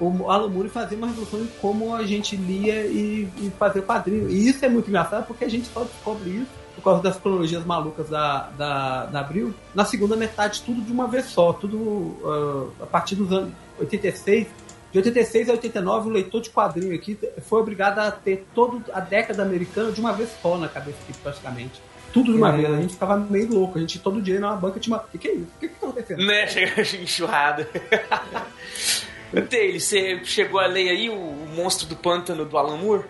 o Alan Moore fazia uma revolução em como a gente lia e, e fazia quadrinho. E isso é muito engraçado porque a gente só descobre isso por causa das cronologias malucas da, da, da Abril. Na segunda metade, tudo de uma vez só. Tudo ah, a partir dos anos 86. De 86 a 89, o leitor de quadrinho aqui foi obrigado a ter toda a década americana de uma vez só na cabeça aqui, praticamente. Tudo de uma Hum. vez. A gente ficava meio louco. A gente todo dia ia na banca tinha uma. O que, que é isso? O que, que tá acontecendo? Né? <laughs> Chega enxurrada. <laughs> Taylor, você chegou a ler aí o, o Monstro do Pântano do Alan Moore?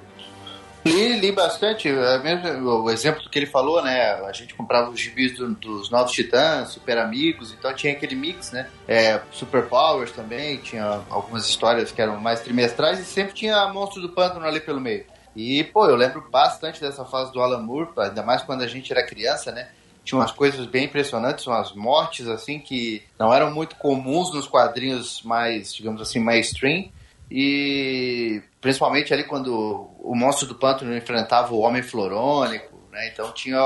Li, li bastante. É mesmo, o exemplo que ele falou, né? A gente comprava os gibis do- dos Novos Titãs, Super Amigos, então tinha aquele mix, né? É, Super Powers também, tinha algumas histórias que eram mais trimestrais e sempre tinha Monstro do Pântano ali pelo meio. E, pô, eu lembro bastante dessa fase do Alan Moore, ainda mais quando a gente era criança, né? Tinha umas coisas bem impressionantes, umas mortes, assim, que não eram muito comuns nos quadrinhos mais, digamos assim, mainstream. E principalmente ali quando o monstro do pântano enfrentava o homem florônico, né? Então tinha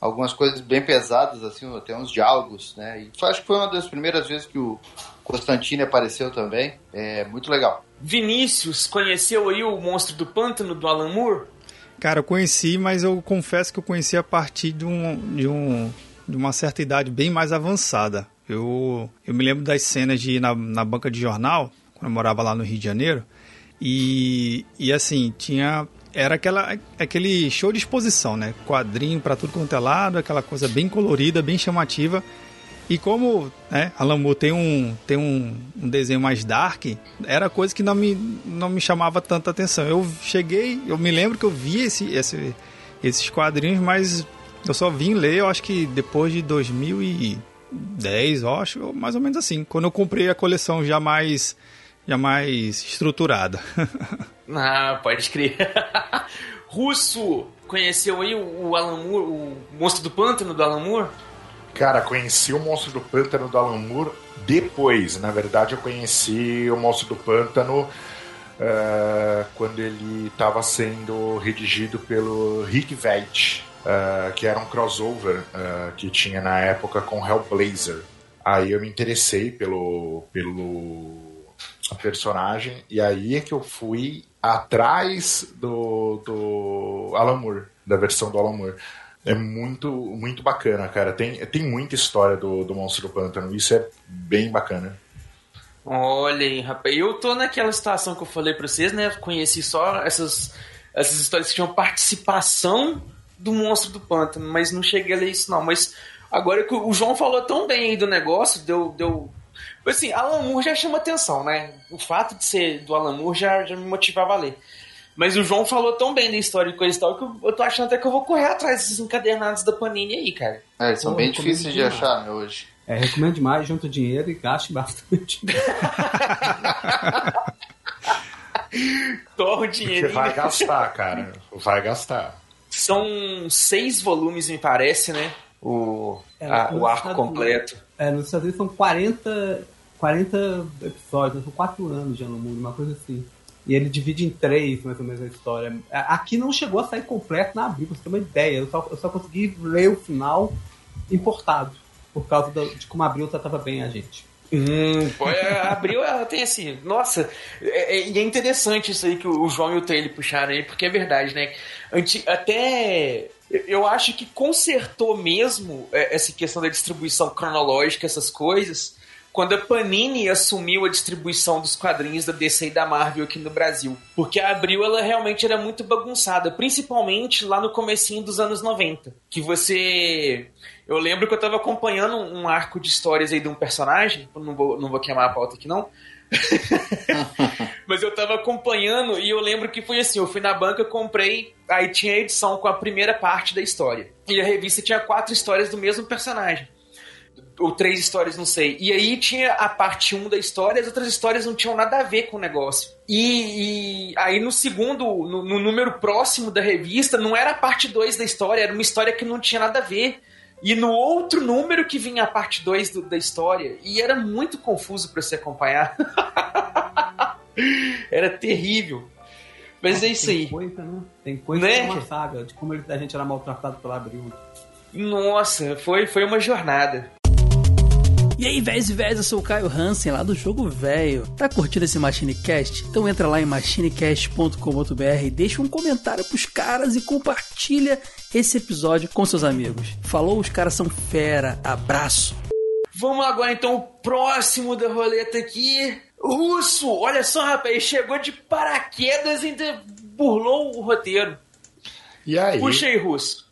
algumas coisas bem pesadas, assim, até uns diálogos, né? E acho que foi uma das primeiras vezes que o Constantine apareceu também. É muito legal. Vinícius, conheceu aí o Monstro do Pântano do Alan Moore? Cara, eu conheci, mas eu confesso que eu conheci a partir de, um, de, um, de uma certa idade bem mais avançada. Eu, eu me lembro das cenas de ir na, na banca de jornal, quando eu morava lá no Rio de Janeiro, e, e assim, tinha. Era aquela, aquele show de exposição, né? Quadrinho pra tudo quanto é lado, aquela coisa bem colorida, bem chamativa. E como né, Alan Moore tem um, tem um, um desenho mais dark, era coisa que não me, não me chamava tanta atenção. Eu cheguei, eu me lembro que eu vi esse, esse, esses quadrinhos, mas eu só vim ler, eu acho que depois de 2010, eu acho, mais ou menos assim. Quando eu comprei a coleção já mais, já mais estruturada. <laughs> Ah, pode crer. <laughs> Russo, conheceu aí o, o Alan Moore, o Monstro do Pântano do Alan Moore? Cara, conheci o Monstro do Pântano do Alan Moore depois. Na verdade, eu conheci o Monstro do Pântano eh, quando ele estava sendo redigido pelo Rick Veitch, eh, que era um crossover eh, que tinha na época com Hellblazer. Aí eu me interessei pelo, pelo personagem e aí é que eu fui atrás do, do Alan Moore, da versão do Alan Moore. É muito, muito bacana, cara. Tem, tem muita história do, do Monstro do Pântano. Isso é bem bacana. Olha aí, rapaz. Eu tô naquela situação que eu falei pra vocês, né? Conheci só essas, essas histórias que tinham participação do Monstro do Pântano, mas não cheguei a ler isso não. Mas agora que o João falou tão bem aí do negócio, deu... deu... Assim, Alan Moore já chama atenção, né? O fato de ser do Alan Moore já, já me motivava a ler. Mas o João falou tão bem da história e coisa e tal que eu, eu tô achando até que eu vou correr atrás desses encadernados da Panini aí, cara. É, eles são Pô, bem difíceis de achar né, hoje. É, recomendo demais, junta dinheiro e gaste bastante. <laughs> Torra o Porque dinheiro. vai gastar, cara. Vai gastar. São seis volumes, me parece, né? O, É, a- o arco Estados completo. É, nos Estados Unidos são 40, 40 episódios, são 4 anos já no mundo, uma coisa assim. E ele divide em três, mais ou menos, a história. Aqui não chegou a sair completo na Abril, pra você ter uma ideia. Eu só, eu só consegui ler o final importado, por causa do- de como a Abril tratava bem a gente. Hum, é, abriu, ela tem assim, nossa, é, é- e é interessante isso aí que o João e o Taylor puxaram aí, porque é verdade, né? Anti- até eu- acho que consertou mesmo é, essa questão da distribuição cronológica, essas coisas, quando a Panini assumiu a distribuição dos quadrinhos da DC e da Marvel aqui no Brasil. Porque a Abril, ela realmente era muito bagunçada, principalmente lá no comecinho dos anos 90. Que você... Eu lembro que eu tava acompanhando um arco de histórias aí de um personagem, não vou, não vou queimar a pauta aqui não, <laughs> mas eu tava acompanhando e eu lembro que foi assim, eu fui na banca, comprei, aí tinha a edição com a primeira parte da história. E a revista tinha quatro histórias do mesmo personagem. Ou três histórias, não sei. E aí tinha a parte 1 da história, as outras histórias não tinham nada a ver com o negócio. E, e aí no segundo, no, no, número próximo da revista, não era a parte 2 da história, era uma história que não tinha nada a ver. E no outro número que vinha a parte 2 da história. E era muito confuso para se acompanhar. <laughs> era terrível. Mas é isso Tem aí. coisa, né? Tem coisa Né? que é uma saga de como a gente era maltratado pela Abril. Nossa, foi, foi uma jornada. E aí, véis e véis, eu sou o Caio Hansen, lá do Jogo Velho. Tá curtindo esse MachineCast? Então entra lá em machinecast.com.br, deixa um comentário pros caras e compartilha esse episódio com seus amigos. Falou, os caras são fera. Abraço. Vamos agora então o próximo da roleta aqui. Russo, olha só, rapaz, chegou de paraquedas e ainda burlou o roteiro. E aí? Puxa aí, Russo.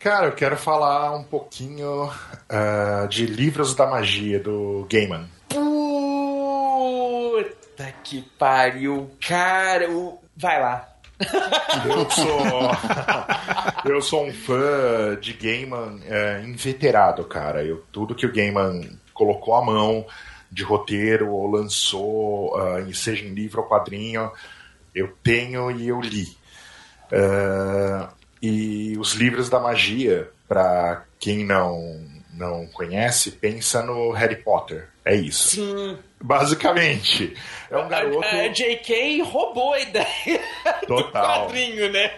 Cara, eu quero falar um pouquinho ah, de Livros da Magia do Gaiman. Puta que pariu, cara. Vai lá. Eu sou, <laughs> eu sou um fã de Gaiman é, inveterado, cara. Eu, tudo que o Gaiman colocou à mão de roteiro ou lançou, ah, seja em livro ou quadrinho, eu tenho e eu li. E os livros da magia, para quem não, não conhece, pensa no Harry Potter. É isso. Sim. Basicamente. É um garoto. A, a JK roubou a ideia do Total. quadrinho, né?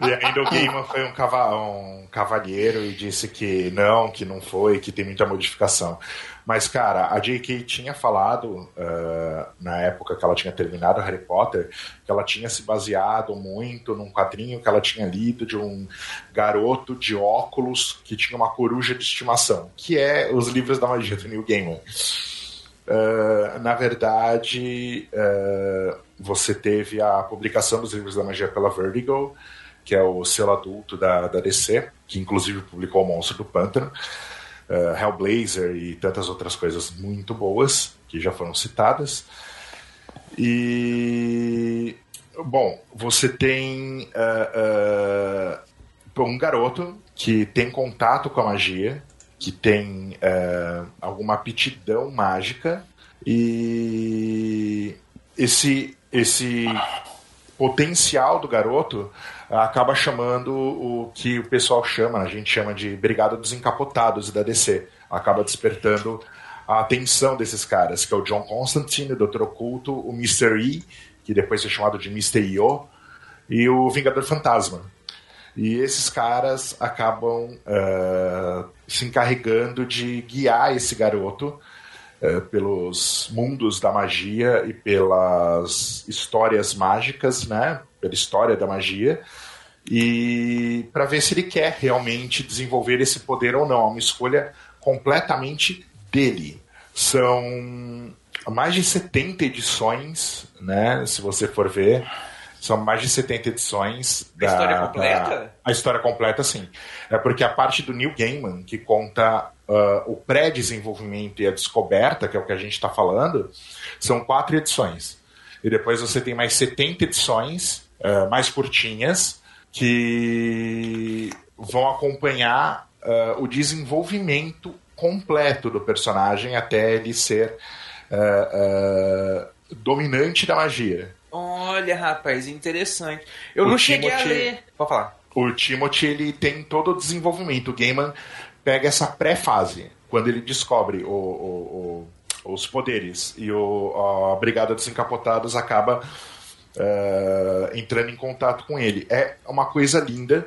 E ainda o Gaiman foi um, cava um cavalheiro e disse que não, que não foi, que tem muita modificação. Mas, cara, a J.K. tinha falado, ah, na época que ela tinha terminado Harry Potter, que ela tinha se baseado muito num quadrinho que ela tinha lido de um garoto de óculos que tinha uma coruja de estimação, que é os livros da magia do Neil Gaiman. Uh, na verdade, uh, você teve a publicação dos livros da magia pela Vertigo, que é o selo adulto da, da DC, que inclusive publicou o Monstro do Pântano, uh, Hellblazer e tantas outras coisas muito boas que já foram citadas. E bom, você tem uh, uh, um garoto que tem contato com a magia, que tem uh, alguma aptidão mágica e esse esse potencial do garoto acaba chamando o que o pessoal chama, a gente chama de Brigada dos Encapotados da DC. Acaba despertando a atenção desses caras, que é o John Constantine, o Dr. Oculto, o Mr. E, que depois foi chamado de Mr. Io, e o Vingador Fantasma. E esses caras acabam uh, se encarregando de guiar esse garoto uh, pelos mundos da magia e pelas histórias mágicas, né? Pela história da magia. E para ver se ele quer realmente desenvolver esse poder ou não. É uma escolha completamente dele. São mais de 70 edições, né? Se você for ver. São mais de 70 edições. Da, a história completa? Da, a história completa, sim. É porque a parte do Neil Gaiman, que conta uh, o pré-desenvolvimento e a descoberta, que é o que a gente está falando, são quatro edições. E depois você tem mais 70 edições, uh, mais curtinhas, que vão acompanhar uh, o desenvolvimento completo do personagem até ele ser dominante da magia. Olha, rapaz, interessante. Eu o não cheguei Timothy, a ler. Pode falar. O Timothy ele tem todo o desenvolvimento. O Gaiman pega essa pré-fase, quando ele descobre o, o, os poderes e o, a Brigada dos Encapotados acaba uh, entrando em contato com ele. É uma coisa linda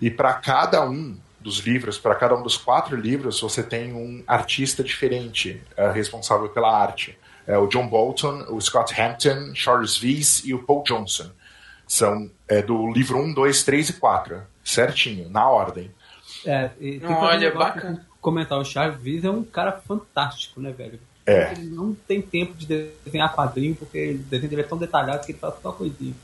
e para cada um dos livros, para cada um dos quatro livros, você tem um artista diferente uh, responsável pela arte é o John Bolton, o Scott Hampton, Charles Weiss e o Paul Johnson. São é, do livro 1, 2, 3 e 4. Certinho, na ordem. É, e Olha, bacana. Comentar, o Charles Weiss é um cara fantástico, né, velho? É. Ele não tem tempo de desenhar quadrinho, porque o desenho dele é tão detalhado que ele faz só coisinha.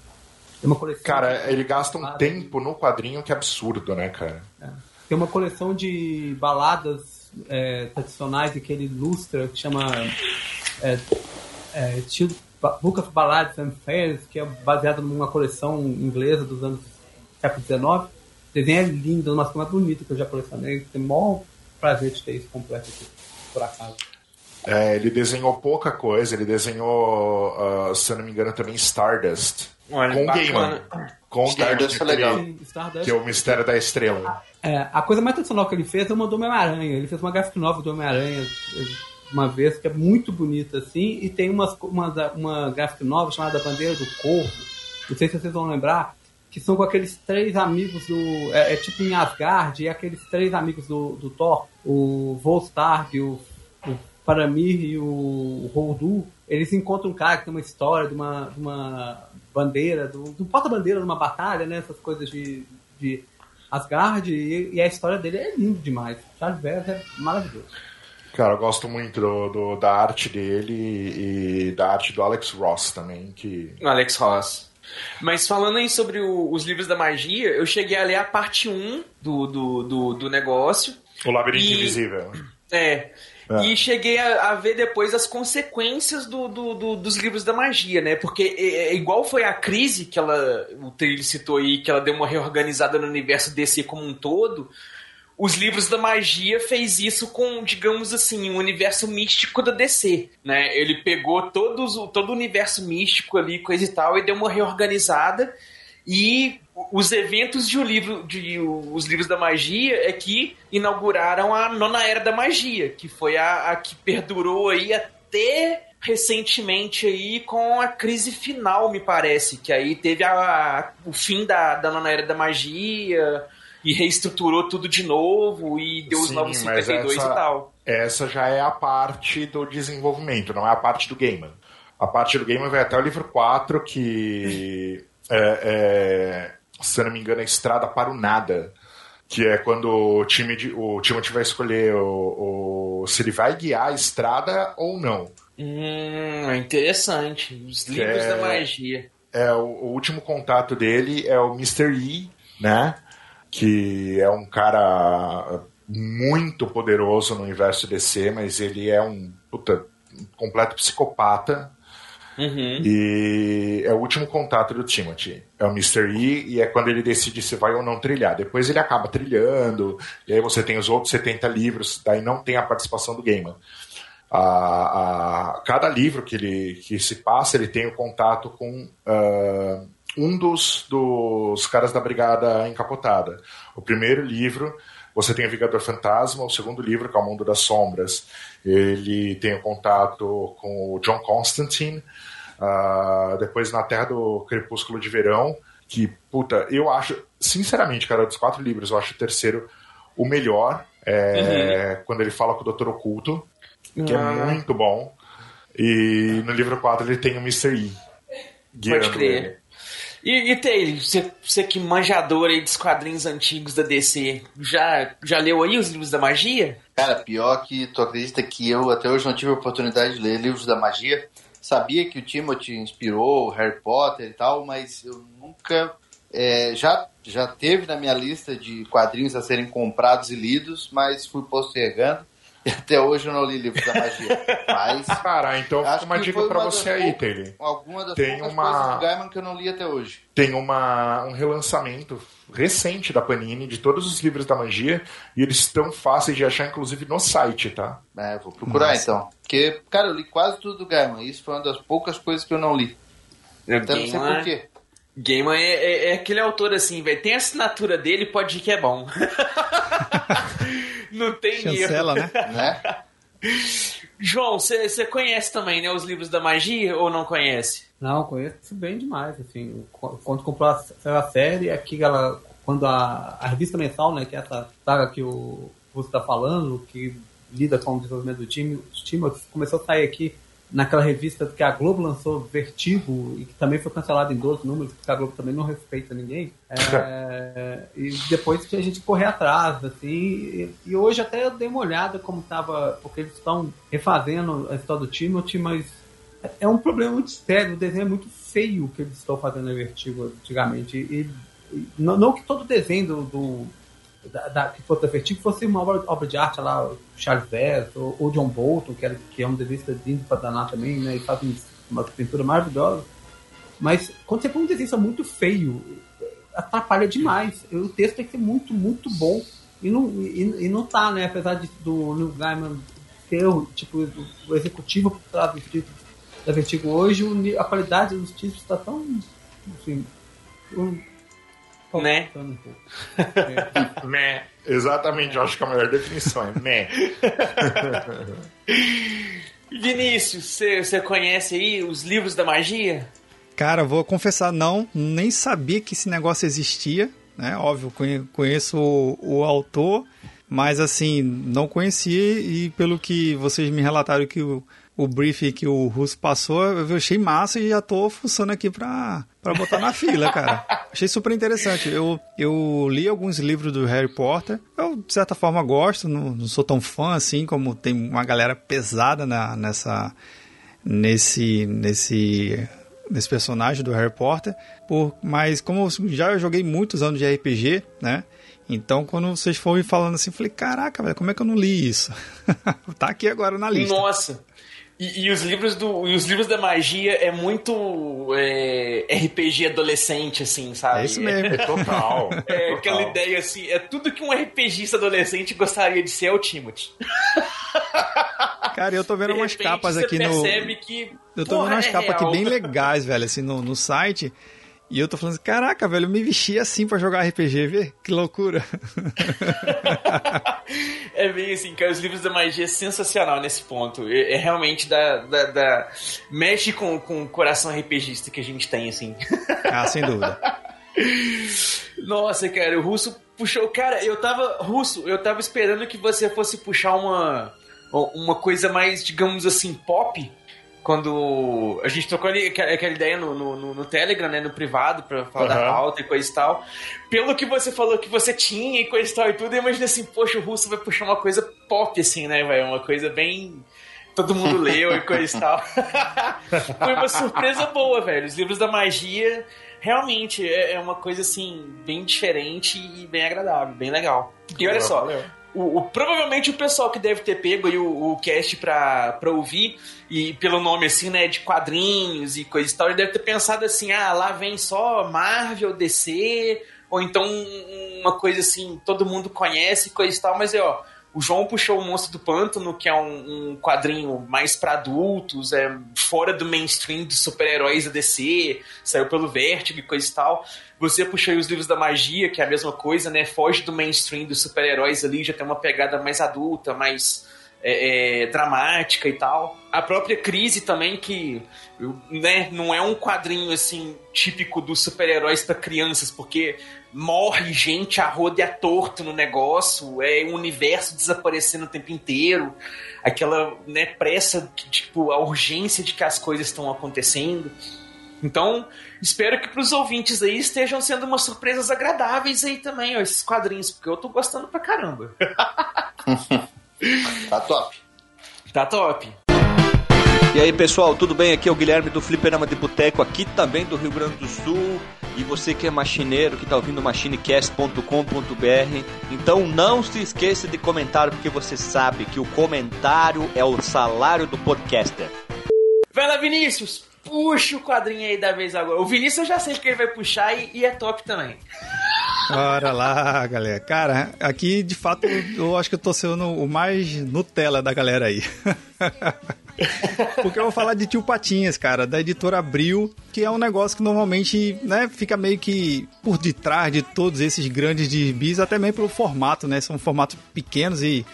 Tem uma coleção. Cara, ele gasta um tempo no quadrinho que é absurdo, né, cara? É. Tem uma coleção de baladas é, tradicionais que ele ilustra, que chama é, é, Book of Ballads and Fairs, que é baseado numa coleção inglesa dos anos século XIX. O desenho é lindo, uma coisa bonita que eu já colecionei. Tem mó prazer de ter isso completo aqui, por acaso. É, ele desenhou pouca coisa, ele desenhou, uh, se eu não me engano, também Stardust. Olha, com. Gaiman. Com o Stardust Gaiman, é legal. Sim, Stardust. que é o Mistério da Estrela. É, a coisa mais tradicional que ele fez é uma do Homem-Aranha. Ele fez uma graphic novel do Homem-Aranha uma vez, que é muito bonita, assim, e tem umas, uma, da- uma graphic novel chamada Bandeira do Corvo, não sei se vocês vão lembrar, que são com aqueles três amigos do... É, é tipo em Asgard, e aqueles três amigos do, do Thor, o Volstagg, o, o Faramir e o, Holdu, eles encontram um cara que tem uma história de uma, de uma bandeira, do, do porta-bandeira numa batalha, né, essas coisas de... de Asgard e, e a história dele é lindo demais. Charles Vance é maravilhoso. Cara, eu gosto muito do, do- da arte dele e da arte do Alex Ross também, que... O Alex Ross. Mas falando aí sobre o- os livros da magia, eu cheguei a ler a parte 1 do, do, do, do negócio. O Labirinto E- Invisível. É. É. E cheguei a, a ver depois as consequências do, do- do- dos livros da magia, né? Porque é, é igual foi a crise que ela, o Trilho citou aí, que ela deu uma reorganizada no universo DC como um todo. Os livros da magia fez isso com, digamos assim, o universo místico da DC, né? Ele pegou todos, todo o universo místico ali, coisa e tal, e deu uma reorganizada. E os eventos de, o livro, de os livros da magia é que inauguraram a nona era da magia, que foi a, a que perdurou aí até recentemente aí com a crise final, me parece, que aí teve a, a- o fim da, da nona era da magia e reestruturou tudo de novo e deu os Sim, novos mas 52 essa- e tal. Essa já é a parte do desenvolvimento, não é a parte do Gaiman. A parte do Gaiman vai até o livro 4, que é, é, se eu não me engano, é Estrada para o Nada. Que é quando o time de, o Timothy vai escolher o, o- se ele vai guiar a estrada ou não. Hum, interessante. Os livros é- da magia. É, o, o último contato dele é o Mr. E, né? Que é um cara muito poderoso no universo DC, mas ele é um puta, um completo psicopata. Uhum. E é o último contato do Timothy. É o Mr. E e é quando ele decide se vai ou não trilhar. Depois ele acaba trilhando, e aí você tem os outros 70 livros, daí não tem a participação do Gaiman. A, a- cada livro que ele que se passa, ele tem o contato com ah, um dos, dos caras da Brigada Encapotada. O primeiro livro, você tem o Vingador Fantasma, o segundo livro, que é o Mundo das Sombras, ele tem o contato com o John Constantine, ah, depois na Terra do Crepúsculo de Verão, que, puta, eu acho, sinceramente, cara, dos quatro livros, eu acho o terceiro o melhor, é, quando ele fala com o Doutor Oculto, que Ah. é muito bom. E no livro 4 ele tem o Mr. E. Pode ele. crer. E, e Taylor, você, você que manjador aí dos quadrinhos antigos da DC, já, já leu aí os livros da magia? Cara, pior que tu acredita que eu até hoje não tive a oportunidade de ler livros da magia. Sabia que o Timothy inspirou Harry Potter e tal, mas eu nunca. é, já, já teve na minha lista de quadrinhos a serem comprados e lidos, mas fui postergando. E <laughs> até hoje eu não li livros da magia. Mas. Cara, então fica uma dica pra uma das você aí, Taylor. Alguma das Tem poucas uma- coisas do Gaiman que eu não li até hoje. Tem uma, um relançamento recente da Panini de todos os livros da magia e eles estão fáceis de achar, inclusive, no site, tá? É, vou procurar Nossa. então. Porque, cara, eu li quase tudo do Gaiman. Isso foi uma das poucas coisas que eu não li. Até não sei por quê. Gaiman é, é, é aquele autor assim, velho. Tem a assinatura dele, pode ir que é bom. <laughs> Não tem Chancela, erro. né? Né? João, você conhece também, né, os livros da magia ou não conhece? Não, conheço bem demais, assim. Quando comprou a, série, aqui ela, quando a, a revista mensal, né, que é essa saga que o você está falando, que lida com o desenvolvimento do time, os Timothy, começou a sair aqui naquela revista que a Globo lançou, Vertigo, e que também foi cancelado em 12 números, porque a Globo também não respeita ninguém. É, <laughs> e depois que a gente correr atrás, assim, e, e hoje até eu dei uma olhada como estava, porque eles estão refazendo a história do Timothy, mas é um problema muito sério, o desenho é muito feio que eles estão fazendo na Vertigo antigamente. E, e não, não que todo desenho do, do- da, da- que fosse da Vertigo fosse uma obra, obra de arte lá, Charles Vess ou, ou John Bolton, que, era, que é um desenhista lindo pra danar também, né? E faz um- uma pintura maravilhosa. Mas quando você põe um desenho muito feio, atrapalha demais. O texto tem que ser muito, muito bom E não, e, e não tá, né? Apesar de, do Neil Gaiman ter o, tipo, o executivo por trás dos títulos da Vertigo hoje, a qualidade dos títulos tá tão. Assim, um, né? Um pouco. <laughs> É. Meh. Exatamente, eu acho que a melhor definição é meh. <laughs> Vinícius, você conhece aí os livros da magia? Cara, vou confessar, não, nem sabia que esse negócio existia, né? Óbvio, conheço o, o autor, mas assim, não conhecia e pelo que vocês me relataram que o, o briefing que o Russo passou, eu achei massa e já tô fuçando aqui pra, pra botar na fila, cara. Achei super interessante. Eu, eu li alguns livros do Harry Potter. Eu, de certa forma, gosto. Não, não sou tão fã assim, como tem uma galera pesada na, nessa. nesse. nesse. nesse personagem do Harry Potter. Por, mas como eu já joguei muitos anos de RPG, né? Então, quando vocês foram falando assim, eu falei, caraca, velho, como é que eu não li isso? <laughs> tá aqui agora na lista. Nossa! E, e, os livros do, e os livros da magia é muito é, RPG adolescente, assim, sabe? É isso mesmo. É total. <laughs> É, total. aquela ideia assim, é tudo que um RPGista adolescente gostaria de ser é o Timothy. <laughs> Cara, eu tô vendo De umas capas você aqui no. percebe que, Eu tô porra, vendo umas é capas aqui bem legais, velho, assim, no, no site. E eu tô falando assim, caraca, velho, eu me vesti assim pra jogar RPG, vê? Que loucura. <laughs> É bem assim, cara, os livros da magia é sensacional nesse ponto. É, é realmente da, da, da- Mexe com, com o coração RPGista que a gente tem, assim. ah, sem dúvida. <laughs> Nossa, cara, o Russo puxou. Cara, eu tava. Russo, eu tava esperando que você fosse puxar uma. Uma coisa mais, digamos assim, pop. Quando a gente trocou ali aquela ideia no, no, no- Telegram, né? No privado, pra falar da Aham. pauta e coisa e tal. Pelo que você falou que você tinha e coisa e tal e tudo, eu imaginei assim, poxa, o Russo vai puxar uma coisa pop, assim, né, velho? Uma coisa bem. Todo mundo <laughs> leu e coisa e tal. <laughs> Foi uma surpresa boa, velho. Os livros da magia realmente é é uma coisa assim, bem diferente e bem agradável, bem legal. E olha só. O, o- provavelmente o pessoal que deve ter pego aí o, o cast pra, pra ouvir, e pelo nome assim, né, de quadrinhos e coisa e tal, ele deve ter pensado assim: ah, lá vem só Marvel, DC, ou então um- uma coisa assim, todo mundo conhece, coisa e tal, mas é ó. O João puxou o Monstro do Pântano, que é um, um quadrinho mais pra adultos, é fora do mainstream dos super-heróis da DC, saiu pelo Vertigo e coisa e tal. Você puxou os livros da magia, que é a mesma coisa, né? Foge do mainstream dos super-heróis ali, já tem uma pegada mais adulta, mais é, é, dramática e tal. A própria crise também, que né, não é um quadrinho assim típico dos super-heróis para crianças, porque morre gente a roda e a torto no negócio, é um universo desaparecendo o tempo inteiro, aquela né, pressa, tipo, a urgência de que as coisas estão acontecendo. Então, espero que pros ouvintes aí estejam sendo umas surpresas agradáveis aí também, ó, esses quadrinhos, porque eu tô gostando pra caramba. <laughs> <laughs> Tá top. Tá top. E aí pessoal, tudo bem? Aqui é o Guilherme do Fliperama de Boteco, aqui também do Rio Grande do Sul. E você que é machineiro, que está ouvindo machinecast.com.br, então não se esqueça de comentar, porque você sabe que o comentário é o salário do podcaster. Vai lá, Vinícius! Puxa o quadrinho aí da vez agora. O Vinícius eu já sei que ele vai puxar e, e é top também. Bora lá, galera. Cara, aqui de fato eu acho que eu tô sendo o mais Nutella da galera aí. <laughs> Porque eu vou falar de Tio Patinhas, cara, da editora Abril, que é um negócio que normalmente, né, fica meio que por detrás de todos esses grandes gibis, até mesmo pelo formato, né? São formatos pequenos e,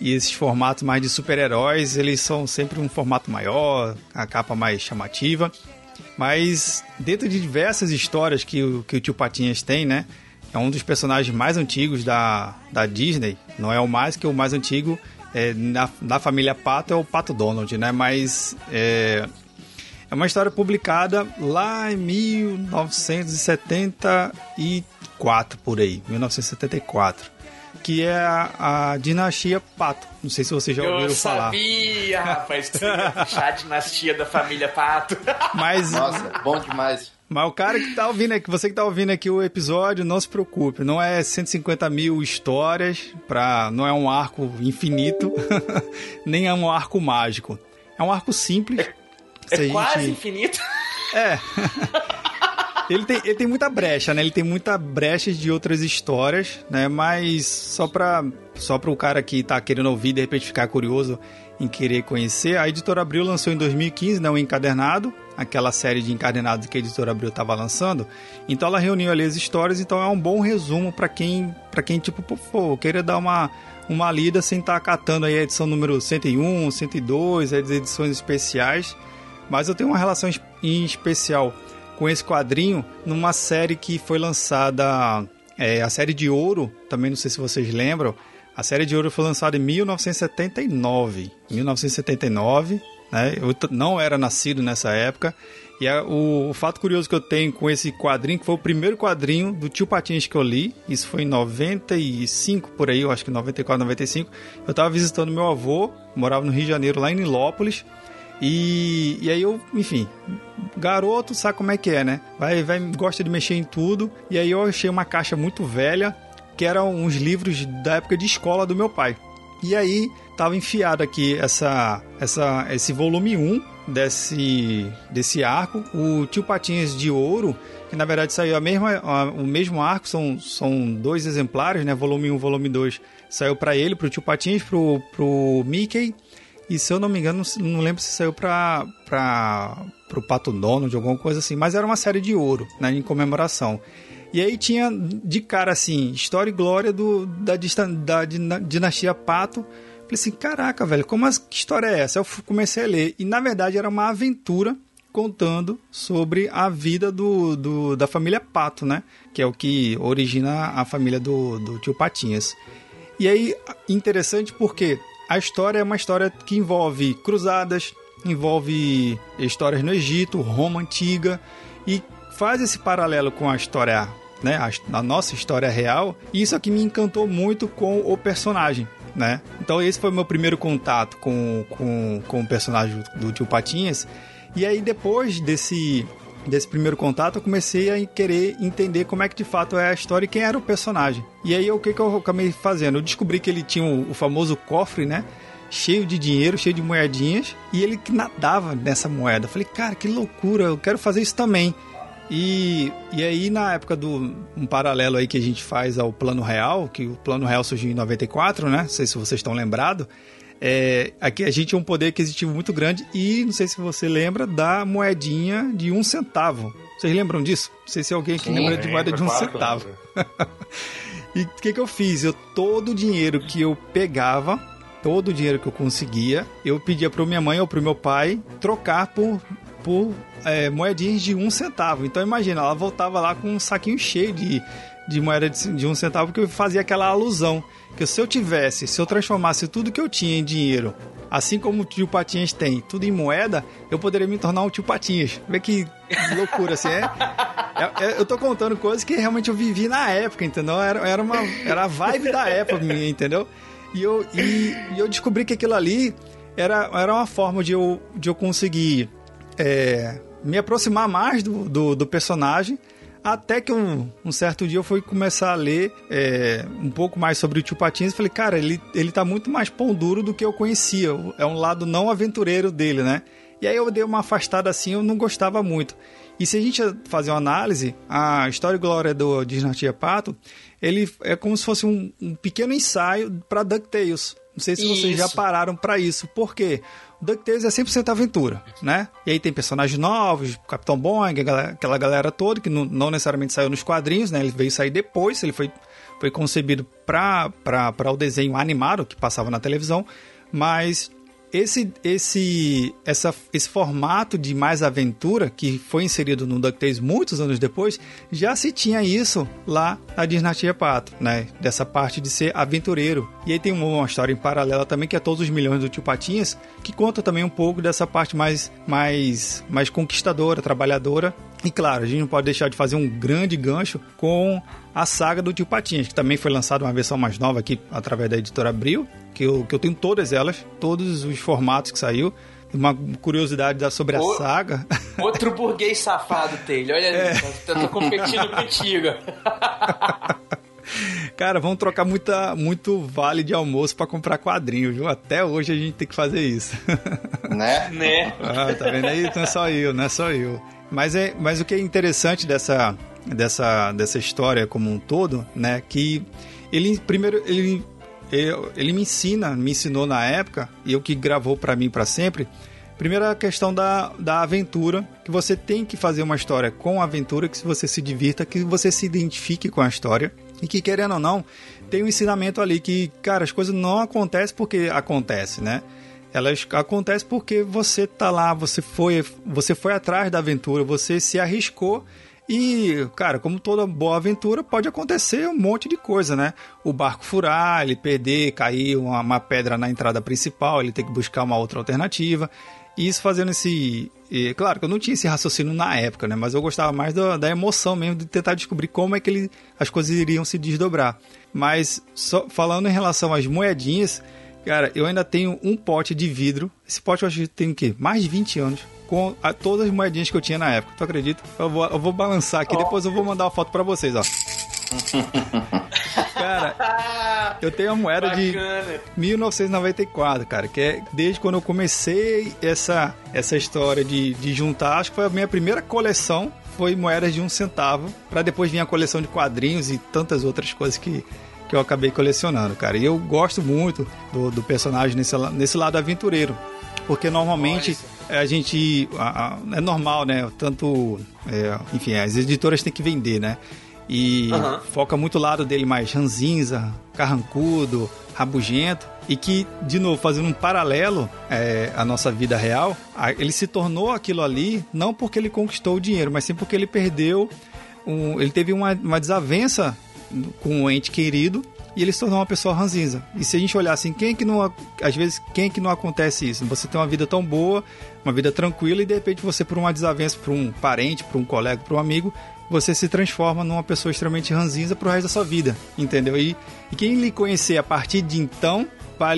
e esses formatos mais de super-heróis, eles são sempre um formato maior, a capa mais chamativa. Mas dentro de diversas histórias que o, que o Tio Patinhas tem, né? É um dos personagens mais antigos da, da Disney. Não é o mais que o mais antigo. É, na, na família Pato é o Pato Donald, né? Mas é, é uma história publicada lá em 1974, por aí. 1974. Que é a, a dinastia Pato. Não sei se vocês já ouviram eu falar. sabia, rapaz, que você ia puxar a dinastia da família Pato. Mas Nossa, bom demais. Mas o cara que tá ouvindo aqui, você que tá ouvindo aqui o episódio, não se preocupe. Não é 150 mil histórias, pra, não é um arco infinito, <laughs> nem é um arco mágico. É um arco simples. É Se a quase gente- infinito. <laughs> É. Ele tem, ele tem muita brecha, né? Ele tem muita brecha de outras histórias, né? Mas só pra, só pro cara que tá querendo ouvir, de repente ficar curioso em querer conhecer, a Editora Abril lançou em 2015, né? O Encadernado, aquela série de encadernados que a Editora Abril tava lançando. Então ela reuniu ali as histórias, então é um bom resumo para quem, para quem, tipo, pô, queira dar uma uma lida sem estar tá catando aí a edição número 101, 102, as edições especiais. Mas eu tenho uma relação em especial com esse quadrinho numa série que foi lançada, é, a série de Ouro, também não sei se vocês lembram. A série de Ouro foi lançada em 1979. 1979, né? Eu não era nascido nessa época. E é o, o, fato curioso que eu tenho com esse quadrinho, que foi o primeiro quadrinho do Tio Patins que eu li, isso foi em 95 por aí, eu acho que 94, 95. Eu estava visitando meu avô, morava no Rio de Janeiro, lá em Nilópolis. E, e aí eu, enfim, garoto sabe como é que é, né? Vai, vai, gosta de mexer em tudo. E aí eu achei uma caixa muito velha, que eram uns livros da época de escola do meu pai. E aí tava enfiado aqui essa, essa, esse volume 1 desse, desse arco, o Tio Patinhas de Ouro, que na verdade saiu a mesma, a, o mesmo arco, são, são dois exemplares, né? Volume 1 volume 2 saiu para ele, pro Tio Patinhas, pro, pro Mickey e se eu não me engano, não lembro se saiu pra, pra, pro Pato Donald, alguma coisa assim. Mas era uma série de ouro, né, em comemoração. E aí tinha de cara assim, história e glória do, da, da, dinastia Pato. Falei assim, caraca, velho, como a, que história é essa? Eu comecei a ler. E na verdade era uma aventura contando sobre a vida do, do, da família Pato, né? Que é o que origina a família do, do tio Patinhas. E aí, interessante porque a história é uma história que envolve cruzadas, envolve histórias no Egito, Roma antiga e faz esse paralelo com a história, né, a, a nossa história real. E isso aqui me encantou muito com o personagem. Né? Então esse foi meu primeiro contato com, com, com o personagem do tio Patinhas. E aí depois desse desse primeiro contato, eu comecei a querer entender como é que de fato é a história e quem era o personagem. E aí o que, que eu acabei fazendo? Eu descobri que ele tinha o, o famoso cofre, né? cheio de dinheiro, cheio de moedinhas, e ele nadava nessa moeda. Eu falei, cara, que loucura, eu quero fazer isso também. E, e aí, na época do um paralelo aí que a gente faz ao Plano Real, que o Plano Real surgiu em 94, né? Não sei se vocês estão lembrados. É, aqui a gente tinha um poder aquisitivo muito grande e não sei se você lembra da moedinha de um centavo. Vocês lembram disso? Não sei se alguém aqui Sim, lembra de moeda de um claro, centavo. <laughs> e o que, que eu fiz? Eu todo o dinheiro que eu pegava, todo o dinheiro que eu conseguia, eu pedia para minha mãe ou para meu pai trocar por, por é, moedinhas de um centavo. Então imagina, ela voltava lá com um saquinho cheio de, de moeda de, de um centavo que fazia aquela alusão que se eu tivesse, se eu transformasse tudo que eu tinha em dinheiro, assim como o tio Patinhas tem, tudo em moeda, eu poderia me tornar um tio Patinhas. Vê que loucura, assim, é, é, é, Eu tô contando coisas que realmente eu vivi na época, entendeu? Era, era, uma, era a vibe da época minha, entendeu? E eu, e, e, eu descobri que aquilo ali era, era uma forma de eu, de eu conseguir é, me aproximar mais do, do, do personagem até que um, um, certo dia eu fui começar a ler é, um pouco mais sobre o Tio Patins e falei, cara, ele, ele tá muito mais pão duro do que eu conhecia. É um lado não aventureiro dele, né? E aí eu dei uma afastada assim, eu não gostava muito. E se a gente fazer uma análise, a História e Glória do Dinastia Pato, ele é como se fosse um, um pequeno ensaio para DuckTales. Não sei se isso. vocês já pararam para isso. Por quê? DuckTales é 100% aventura, né? E aí tem personagens novos, Capitão Boing, aquela galera toda, que não, não, necessariamente saiu nos quadrinhos, né? Ele veio sair depois, ele foi, foi concebido para o desenho animado que passava na televisão, mas esse, esse, essa, esse formato de mais aventura que foi inserido no DuckTales muitos anos depois, já se tinha isso lá na Dinastia Pato, né? Dessa parte de ser aventureiro. E aí tem uma história em paralela também que é Todos os Milhões do Tio Patinhas, que conta também um pouco dessa parte mais, mais, mais conquistadora, trabalhadora. E claro, a gente não pode deixar de fazer um grande gancho com a saga do Tio Patinhas, que também foi lançada uma versão mais nova aqui através da editora Abril, que eu, que eu tenho todas elas, todos os formatos que saiu. Uma curiosidade sobre a o, saga. <laughs> Outro burguês safado, Taylor. Olha, é. eu tô competindo <laughs> contigo. Cara, vamos trocar muita, muito vale de almoço para comprar quadrinhos, viu? Até hoje a gente tem que fazer isso. <laughs> Né? Né? Ah, tá vendo aí? Não é só eu, não é só eu. Mas, é, mas o que é interessante dessa, dessa, dessa história como um todo, né? Que ele, primeiro, ele, ele, ele me ensina, me ensinou na época, e o que gravou para mim para sempre, Primeiro a questão da, da aventura, que você tem que fazer uma história com aventura, que você se divirta, que você se identifique com a história. E que, querendo ou não, tem um ensinamento ali que, cara, as coisas não acontecem porque acontece, né? Elas acontecem porque você tá lá, você foi, você foi atrás da aventura, você se arriscou e, cara, como toda boa aventura, pode acontecer um monte de coisa, né? O barco furar, ele perder, cair uma, uma pedra na entrada principal, ele ter que buscar uma outra alternativa. E isso fazendo esse. E, claro que eu não tinha esse raciocínio na época, né? Mas eu gostava mais da, da emoção mesmo de tentar descobrir como é que ele, as coisas iriam se desdobrar. Mas só, falando em relação às moedinhas, cara, eu ainda tenho um pote de vidro. Esse pote eu acho que tem o quê? Mais de 20 anos. Com a, todas as moedinhas que eu tinha na época. Tu acredita? Eu vou, eu vou balançar aqui, oh. depois eu vou mandar uma foto para vocês, ó. <laughs> cara, eu tenho a moeda Bacana. de 1994, cara, que é desde quando eu comecei essa, essa história de, de juntar, acho que foi a minha primeira coleção, foi moedas de um centavo, para depois vir a coleção de quadrinhos e tantas outras coisas que, que eu acabei colecionando, cara. E eu gosto muito do, do personagem nesse, nesse lado aventureiro, porque normalmente a gente. A, a, é normal, né? Tanto. É, enfim, as editoras têm que vender, né? E uhum. foca muito o lado dele mais ranzinza, carrancudo, rabugento. E que, de novo, fazendo um paralelo é, à nossa vida real, ele se tornou aquilo ali não porque ele conquistou o dinheiro, mas sim porque ele perdeu. Um, ele teve uma, uma desavença com um ente querido e ele se tornou uma pessoa ranzinza. E se a gente olhar assim, quem é que não. Às vezes, quem é que não acontece isso? Você tem uma vida tão boa, uma vida tranquila, e de repente você, por uma desavença, por um parente, por um colega, por um amigo, você se transforma numa pessoa extremamente ranzinza pro resto da sua vida, entendeu? E, e quem lhe conhecer a partir de então vai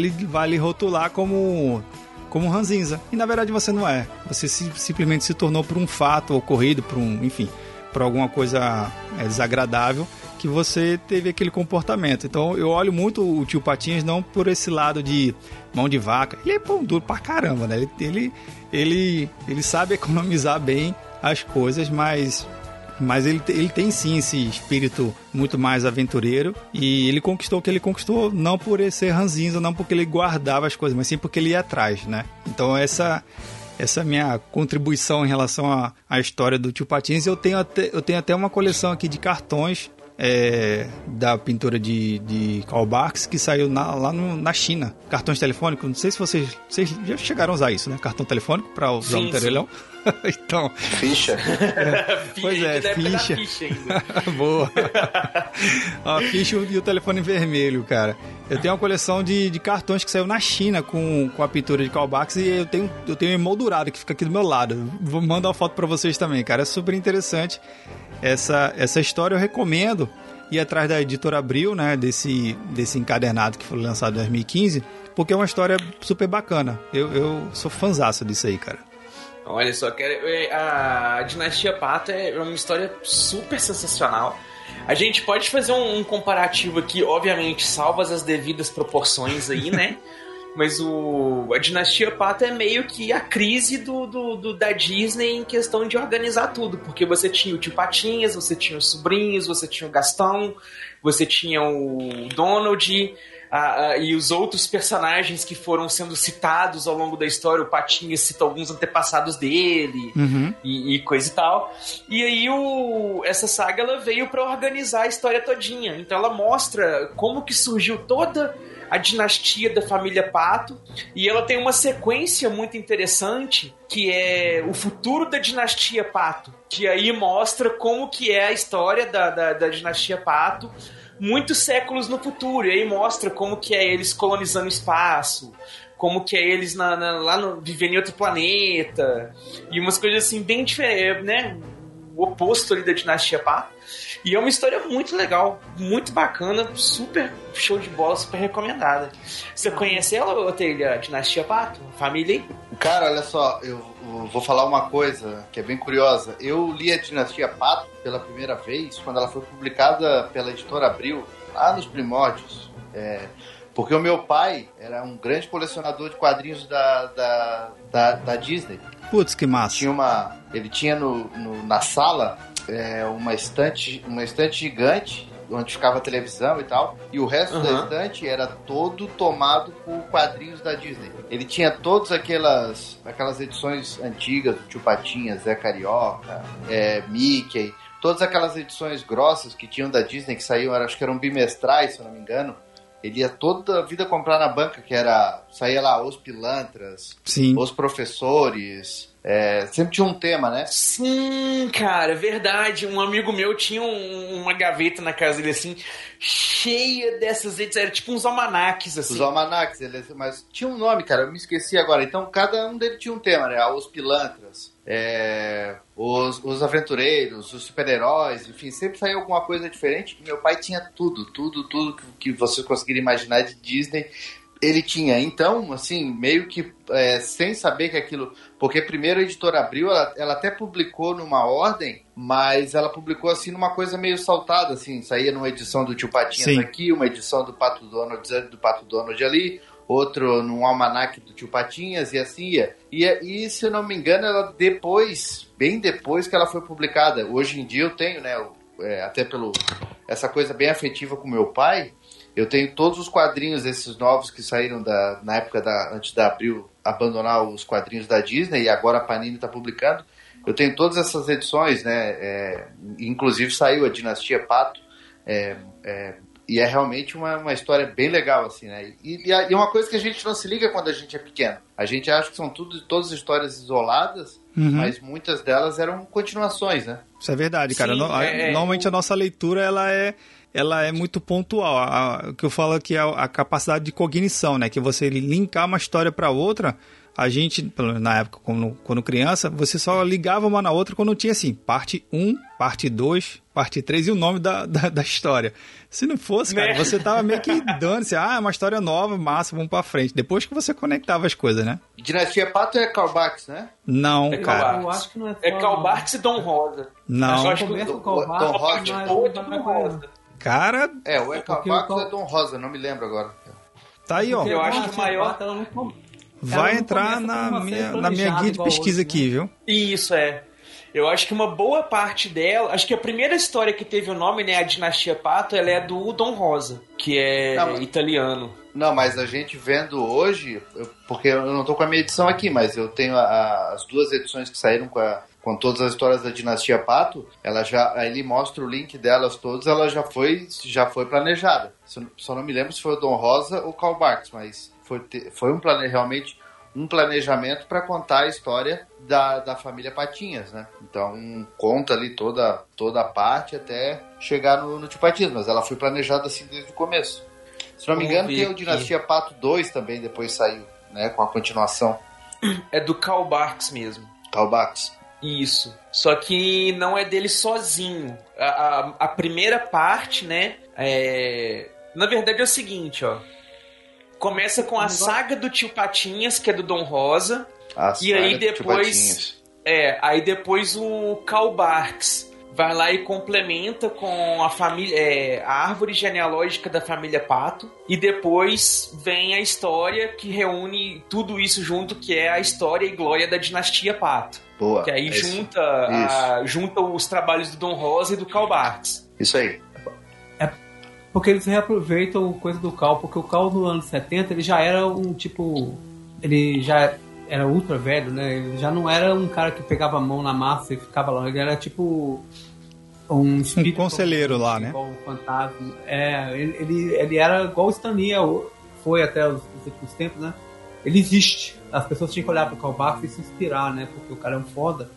lhe rotular como como ranzinza. E na verdade você não é. Você se, simplesmente se tornou por um fato ocorrido, por um, enfim, por alguma coisa é, desagradável que você teve aquele comportamento. Então eu olho muito o tio Patinhas não por esse lado de mão de vaca. Ele é pão duro pra caramba, né? Ele, ele, ele, ele sabe <laughs> economizar bem as coisas, mas mas ele, ele tem sim esse espírito muito mais aventureiro e ele conquistou o que ele conquistou não por ser ranzinza, não porque ele guardava as coisas, mas sim porque ele ia atrás, né? Então essa essa é minha contribuição em relação à, à história do Tio Patins. Eu tenho até, eu tenho até uma coleção aqui de cartões é, da pintura de, de Karl Barks que saiu na, lá no, na China. Cartões telefônicos, não sei se vocês, vocês já chegaram a usar isso, né? Cartão telefônico para usar sim, no terelhão. <laughs> então. Ficha. É, pois é, ficha. ficha <laughs> Boa. <laughs> a ficha e o telefone vermelho, cara. Eu tenho uma coleção de, de cartões que saiu na China com, com a pintura de Callbacks e eu tenho, eu tenho um emoldurado que fica aqui do meu lado. Vou mandar uma foto para vocês também, cara. É super interessante essa, essa história. Eu recomendo ir atrás da editora Abril, né? Desse, desse encadernado que foi lançado em 2015, porque é uma história super bacana. Eu, eu sou fãzaço disso aí, cara. Olha só, é, a Dinastia Pata é uma história super sensacional. A gente pode fazer um, comparativo aqui, obviamente, salvas as devidas proporções aí, né? <laughs> Mas o, a Dinastia Pata é meio que a crise do, do, do, da Disney em questão de organizar tudo. Porque você tinha o tio Patinhas, você tinha os sobrinhos, você tinha o Gastão, você tinha o Donald, e os outros personagens que foram sendo citados ao longo da história, o Patinha cita alguns antepassados dele uhum. e, e, coisa e tal. E aí o, essa saga ela veio para organizar a história todinha. Então ela mostra como que surgiu toda a dinastia da família Pato e ela tem uma sequência muito interessante que é o futuro da dinastia Pato, que aí mostra como que é a história da, da, da dinastia Pato muitos séculos no futuro. E aí mostra como que é eles colonizando o espaço, como que é eles na, na, lá no, vivendo em outro planeta. E umas coisas assim bem diferentes, né? O oposto ali da dinastia Pá. E é uma história muito legal, muito bacana, super show de bola, super recomendada. Você conhece ela, Otelha? Dinastia Pato? Família? Cara, olha só, eu vou falar uma coisa que é bem curiosa. Eu li a Dinastia Pato pela primeira vez quando ela foi publicada pela editora Abril lá nos primórdios. É, porque o meu pai era um grande colecionador de quadrinhos da, da, da, da Disney. Putz, que massa. Tinha uma, ele tinha no, no- na sala é, uma, estante, uma estante gigante onde ficava a televisão e tal, e o resto da Aham. estante era todo tomado por quadrinhos da Disney. Ele tinha todas aquelas, aquelas edições antigas do Tio Patinhas, Zé Carioca, é, Mickey, todas aquelas edições grossas que tinham da Disney que saíam, acho que eram bimestrais, se eu não me engano. Ele ia toda a vida comprar na banca, que era. Saía lá os pilantras, Sim. os professores. é, sempre tinha um tema, né? Sim, cara, é verdade. Um amigo meu tinha um- uma gaveta na casa dele assim, cheia dessas edições. Era tipo uns almanaques, assim. Os almanacs, eles- mas tinha um nome, cara, eu me esqueci agora. Então cada um deles tinha um tema, né? Os pilantras, é, os, os aventureiros, os super-heróis, enfim, sempre saía alguma coisa diferente. Meu pai tinha tudo, tudo, tudo que, que você conseguir imaginar de Disney. Ele tinha, então, assim, meio que é, sem saber que aquilo. Porque primeiro a editora abriu, ela, ela até publicou numa ordem, mas ela publicou assim numa coisa meio saltada, assim, saía numa edição do Tio Patinhas Sim. aqui, uma edição do Pato Donald do Pato Donald ali, outro num almanac do Tio Patinhas e assim ia. E, e se eu não me engano, ela depois, bem depois que ela foi publicada. Hoje em dia eu tenho, né, o- é, até pelo essa coisa bem afetiva com meu pai, eu tenho todos os quadrinhos esses novos que saíram da, na época da antes da Abril abandonar os quadrinhos da Disney e agora a Panini está publicando. Eu tenho todas essas edições, né? é, inclusive saiu a Dinastia Pato. é, é, e é realmente uma, uma história bem legal, assim, né? E, e, a- e é uma coisa que a gente não se liga quando a gente é pequeno. A gente acha que são tudo, todas histórias isoladas, Uhum. mas muitas delas eram continuações, né? Isso é verdade, cara. Sim, No- a- é- é- Normalmente a nossa leitura ela é, ela é muito pontual. A- O que eu falo aqui é a, a capacidade de cognição, né? Que você linkar uma história para outra. A gente, pelo menos na época, quando, quando criança, você só ligava uma na outra quando tinha assim, parte 1, parte 2, parte 3 e o nome da, da, da história. Se não fosse, cara, Né? você tava meio que dando, assim, ah, é uma história nova, massa, vamos pra frente. Depois que você conectava as coisas, né? Dinastia Pato é Callbacks, né? Não, É cara. Eu acho que não é. É Barks e Dom Rosa. Não. Eu acho que mas Ou é Dom Rosa. Cara, É, o porque Ecalbacos o Tom- é Dom Rosa, não me lembro agora. tá aí, ó. Porque Eu acho que o maior- Vai entrar na minha, na minha guia de pesquisa hoje, aqui, né? viu? Isso é. Eu acho que uma boa parte dela, acho que a primeira história que teve o nome, né, a Dinastia Pato, ela é do Dom Rosa, que é Não, italiano. Não, mas a gente vendo hoje, eu- porque eu não tô com a minha edição aqui, mas eu tenho a- a- as duas edições que saíram com, a- com todas as histórias da dinastia Pato, ela já, aí ele mostra o link delas todas, ela já foi, já foi planejada. Só, não me lembro se foi o Dom Rosa ou Karl Barks, mas foi, foi um plane, realmente um planejamento para contar a história da, da família Patinhas, né? Então conta ali toda, toda a parte até chegar no, no Tio Patinhas, mas ela foi planejada assim desde o começo. Se não me engano, tem o aqui. Dinastia Pato 2 também, depois saiu, né? Com a continuação. É do Karl Barks mesmo. Calbax. Isso. Só que não é dele sozinho. A, a, a primeira parte, né? É... Na verdade é o seguinte, ó. Começa com a saga do tio Patinhas, que é do Dom Rosa. A E aí depois. É, aí depois o Karl Barks vai lá e complementa com a família, é, a árvore genealógica da família Pato e depois vem a história que reúne tudo isso junto, que é a história e glória da dinastia Pato. Boa. Que aí é isso. junta, a- junta os trabalhos do Dom Rosa e do Karl Barks. Isso aí. Porque eles reaproveitam coisa do Cal, porque o Cal no ano 70 ele já era um tipo. Ele já era ultra velho, né? Ele já não era um cara que pegava a mão na massa e ficava lá. Ele era tipo. Um, espírito conselheiro lá, né? Igual um fantasma. É, ele, ele, ele era igual o Stan Lee foi até os, os últimos tempos, né? Ele existe. As pessoas tinham que olhar pro Karl Barks e se inspirar, né? Porque o cara é um foda.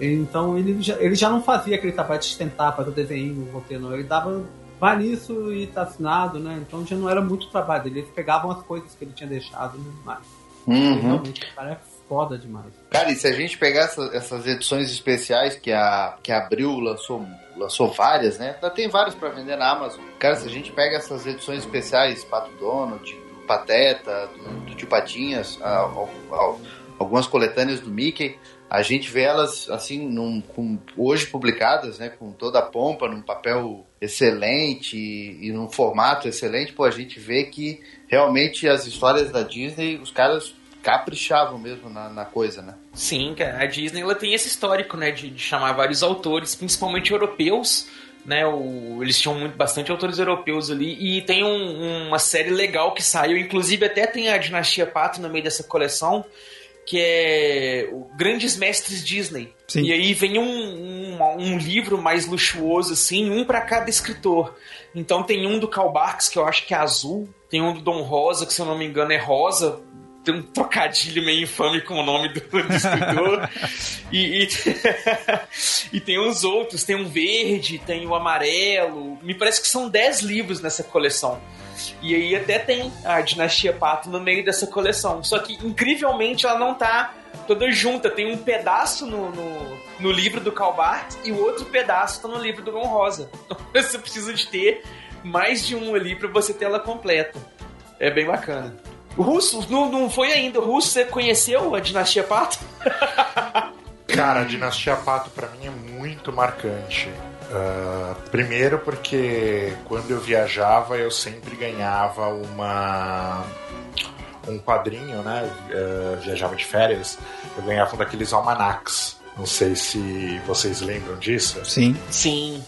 Então ele já, ele já não fazia aquele trabalho de sustentar, fazer o desenho, o roteiro, não. Ele dava, vai nisso e tá assinado, né? Então já não era muito trabalho dele. Eles pegavam as coisas que ele tinha deixado, né? Mas Uhum. realmente o cara é foda demais. Cara, e se a gente pegar essa- essas edições especiais que a, que a Abril lançou, lançou várias, né? Ainda tem várias pra vender na Amazon. Cara, se a gente pega essas edições especiais, Pato Donald, do Pateta, do, do Tio Patinhas, ao, ao- algumas coletâneas do Mickey. A gente vê elas assim, num, com, hoje publicadas, né, com toda a pompa, num papel excelente e, e num formato excelente. Pô, a gente vê que realmente as histórias da Disney, os caras caprichavam mesmo na, na coisa, né? Sim, cara, a Disney ela tem esse histórico, né, de, de chamar vários autores, principalmente europeus, né? O, eles tinham muito, bastante autores europeus ali e tem um, uma série legal que saiu, inclusive até tem a Dinastia Pato no meio dessa coleção, que é o Grandes Mestres Disney. Sim. E aí vem um, um, um livro mais luxuoso, assim, um para cada escritor. Então tem um do Karl Barks, que eu acho que é azul, tem um do Dom Rosa, que se eu não me engano é rosa, tem um trocadilho meio infame com o nome do, do escritor. <laughs> e, e, <laughs> e, tem uns outros, tem um verde, tem o um amarelo. Me parece que são 10 livros nessa coleção. E aí até tem a Dinastia Pato no meio dessa coleção. Só que, incrivelmente, ela não tá toda junta. Tem um pedaço no, no, no livro do Calbart e o outro pedaço tá no livro do Ron Rosa. <laughs> Então você precisa de ter mais de um ali para você ter ela completa. É bem bacana. O Russo, não, não foi ainda. O Russo, você conheceu a Dinastia Pato? <laughs> Cara, a Dinastia Pato para mim é muito marcante. Uh, primeiro porque quando eu viajava eu sempre ganhava uma um quadrinho, né? Uh, viajava de férias, eu ganhava um daqueles almanacs. Não sei se vocês lembram disso. Sim. Sim.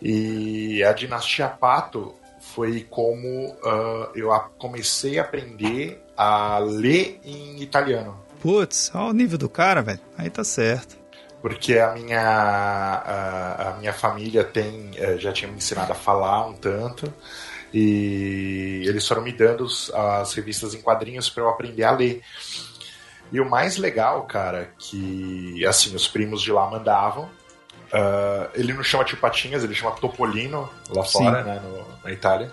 E a Dinastia Pato foi como uh, eu comecei a aprender a ler em italiano. Putz, olha o nível do cara, velho. Aí tá certo. Porque a minha, a, a minha família tem, eh, já tinha me ensinado a falar um tanto. E eles foram me dando as revistas em quadrinhos para eu aprender a ler. E o mais legal, cara, que assim, os primos de lá mandavam. Uh, ele não chama Tio Patinhas, ele chama Topolino lá fora, né, no, na Itália.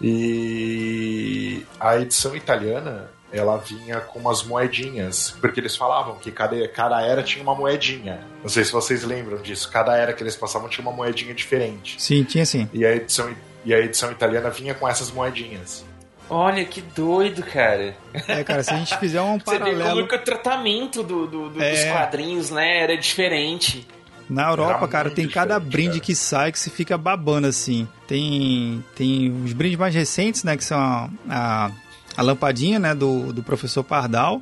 E a edição italiana ela vinha com umas moedinhas, porque eles falavam que cada, cada era tinha uma moedinha. Não sei se vocês lembram disso. Cada era que eles passavam tinha uma moedinha diferente. Sim, tinha sim. E a edição, e a edição italiana vinha com essas moedinhas. Olha que doido, cara. É, cara, se a gente fizer um paralelo. <laughs> Você vê como que o tratamento do, do, do é... dos quadrinhos, né, era diferente. Na Europa, cara, tem cada brinde cara. que sai que se fica babando assim. Tem, tem os brindes mais recentes, né, que são a, a a lampadinha, né, do, do professor Pardal,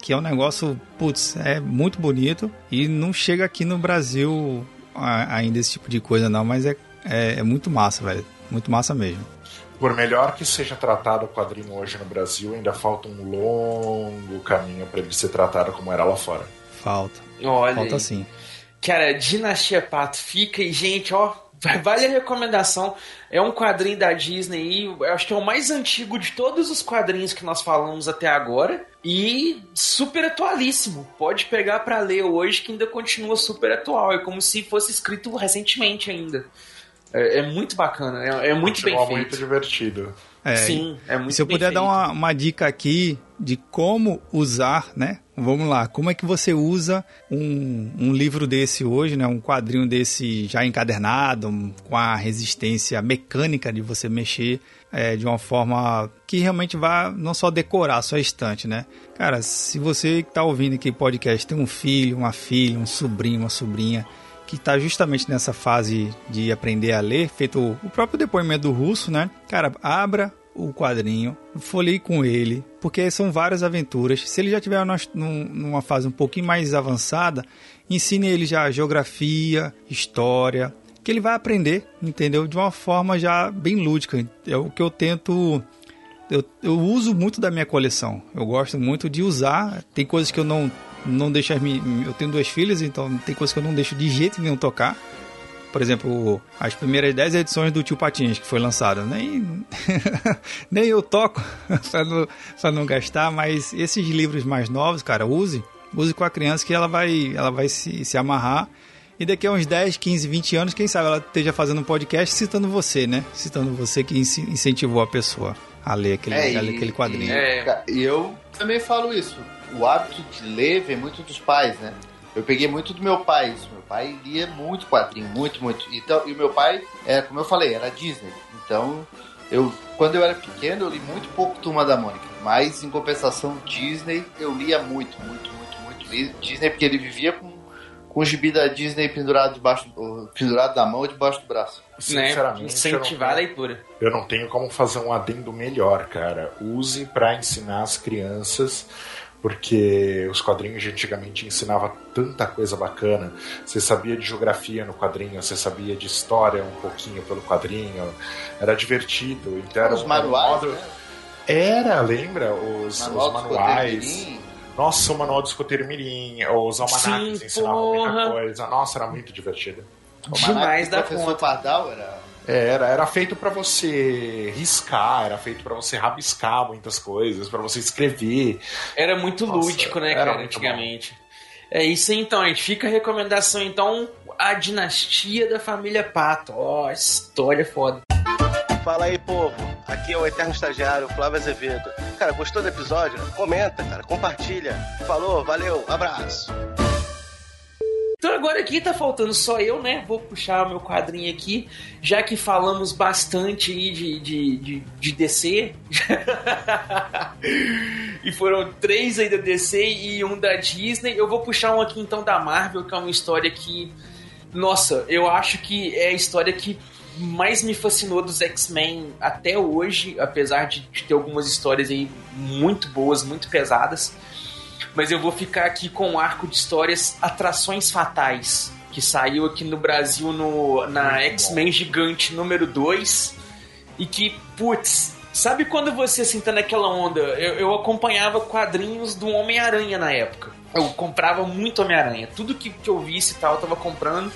que é um negócio, putz, é muito bonito e não chega aqui no Brasil ainda esse tipo de coisa não, mas é, é, é muito massa, velho, muito massa mesmo. Por melhor que seja tratado o quadrinho hoje no Brasil, ainda falta um longo caminho para ele ser tratado como era lá fora. Falta. Olha falta aí. sim. Cara, Dinastia Pato fica e, gente, ó, Vale a recomendação. É um quadrinho da Disney e acho que é o mais antigo de todos os quadrinhos que nós falamos até agora. E super atualíssimo. Pode pegar para ler hoje que ainda continua super atual. É como se fosse escrito recentemente ainda. É, é muito bacana, é, é muito continua bem feito. muito divertido. É, Sim, é muito Se eu puder feito. dar uma, uma dica aqui de como usar, né? Vamos lá, como é que você usa um, um livro desse hoje, né? Um quadrinho desse já encadernado, com a resistência mecânica de você mexer é, de uma forma que realmente vá não só decorar a sua estante, né? Cara, se você que está ouvindo aqui podcast tem um filho, uma filha, um sobrinho, uma sobrinha que está justamente nessa fase de aprender a ler, feito o próprio depoimento do russo, né? Cara, abra o quadrinho, folhei com ele, porque são várias aventuras. Se ele já tiver numa fase um pouquinho mais avançada, ensine ele já geografia, história, que ele vai aprender, entendeu? De uma forma já bem lúdica. É o que eu tento. Eu, eu uso muito da minha coleção. Eu gosto muito de usar. Tem coisas que eu não não deixo eu tenho duas filhas, então tem coisas que eu não deixo de jeito nenhum tocar. Por exemplo, as primeiras 10 edições do Tio Patinhas que foi lançada, nem <laughs> nem eu toco <laughs> para não, pra não gastar, mas esses livros mais novos, cara, use, use com a criança que ela vai ela vai se, se amarrar e daqui a uns 10, 15, 20 anos, quem sabe ela esteja fazendo um podcast citando você, né? Citando você que incentivou a pessoa a ler aquele, É, a ler aquele quadrinho. E, e eu também falo isso. O hábito de ler vem muito dos pais, né? Eu peguei muito do meu pai isso. Meu pai lia muito quadrinho, muito, muito. Então, e o meu pai, é, como eu falei, era Disney. Então, Eu, quando eu era pequeno, eu li muito pouco Turma da Mônica. Mas, em compensação, Disney, eu lia muito, muito, muito, muito. Disney porque ele vivia com, com o gibi da Disney pendurado, debaixo, pendurado da mão ou debaixo do braço. Sinceramente, né? Incentivar a leitura. Eu não tenho como fazer um adendo melhor, cara. Use para ensinar as crianças porque os quadrinhos de antigamente ensinava tanta coisa bacana. Você sabia de geografia no quadrinho, você sabia de história um pouquinho pelo quadrinho, era divertido. Então era Os um- manuais, era modo- né? Era, lembra? Os, Manual os do manuais. Escoteiro Mirim. Nossa, o manual do escoteiro mirim, os almanacs Sim, ensinavam muita coisa. Nossa, era muito divertido. O Demais da professor conta. Pardal era... É, Era, era feito pra você riscar, era feito pra você rabiscar muitas coisas, pra você escrever. Era muito Nossa, lúdico, né, era cara, antigamente. É isso aí, então, gente. Fica a recomendação, então, a dinastia da família Pato. Ó, história foda. Fala aí, povo. Aqui é o Eterno Estagiário, Flávio Azevedo. Cara, gostou do episódio? Comenta, cara, compartilha. Falou, valeu, abraço. Então agora aqui tá faltando só eu, né? Vou puxar o meu quadrinho aqui, já que falamos bastante aí de, de, de, de DC. <laughs> e foram três aí da DC e um da Disney. Eu vou puxar um aqui então da Marvel, que é uma história que. Nossa, eu acho que é a história que mais me fascinou dos X-Men até hoje, apesar de, de ter algumas histórias aí muito boas, muito pesadas mas eu vou ficar aqui com o arco de histórias Atrações Fatais, que saiu aqui no Brasil no, na X-Men Gigante número 2, e que, putz, sabe quando você assim tá naquela onda? Eu, eu acompanhava quadrinhos do Homem-Aranha na época. Eu comprava muito Homem-Aranha. Tudo que, que eu visse e tal, eu tava comprando.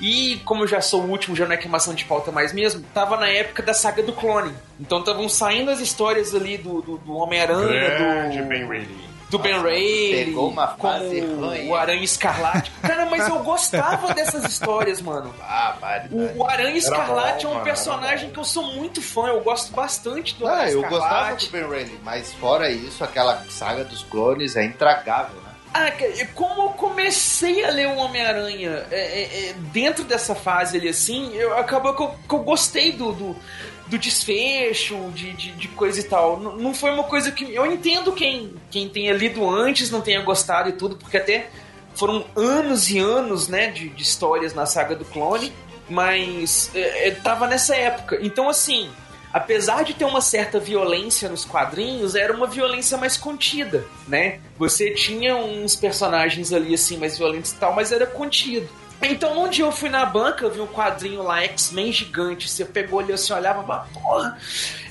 E como eu já sou o último, já não é queimação de pauta mais mesmo, tava na época da saga do clone. Então estavam saindo as histórias ali do, do, do Homem-Aranha, do Ben Reilly. Do Ben Reilly, pegou uma como fase ruim. o Aranha Escarlate. Cara, mas eu gostava dessas histórias, mano. Ah, barbaridade. O, o Aranha Escarlate bom, é um mano, personagem que eu sou muito fã, eu gosto bastante do Ah, Aranha eu gostava Escarlate. do Ben Reilly, mas fora isso, aquela saga dos clones é intragável, né? Ah, como eu comecei a ler o Homem-Aranha é, é, é, dentro dessa fase ali assim, eu, acabou que eu, que eu gostei do, do, do desfecho, de, de, de coisa e tal. N- não foi uma coisa que. Eu entendo quem, quem tenha lido antes, não tenha gostado e tudo, porque até foram anos e anos né, de, de histórias na saga do clone, mas é, é, tava nessa época. Então, assim, apesar de ter uma certa violência nos quadrinhos, era uma violência mais contida, né? Você tinha uns personagens ali assim mais violentos e tal, mas era contido. Então, um dia eu fui na banca, vi um quadrinho lá, X-Men gigante. Você pegou ali, você olhava, mas, porra,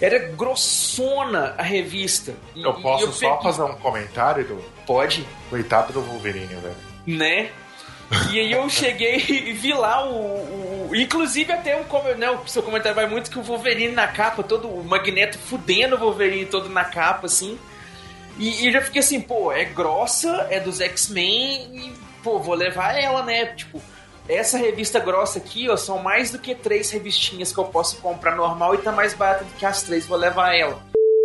era grossona a revista. E- Eu posso só peguei- fazer um comentário do. Pode, Coitado do Wolverine, velho. né? E aí eu cheguei <laughs> e vi lá o. o- inclusive até um né, o seu comentário vai muito que o Wolverine na capa, todo o Magneto fudendo o Wolverine todo na capa, assim. E, e eu já fiquei assim, pô, é grossa, é dos X-Men, e, pô, vou levar ela, né? Tipo, essa revista grossa aqui, ó, são mais do que três revistinhas que eu posso comprar normal e tá mais barata do que as três, vou levar ela.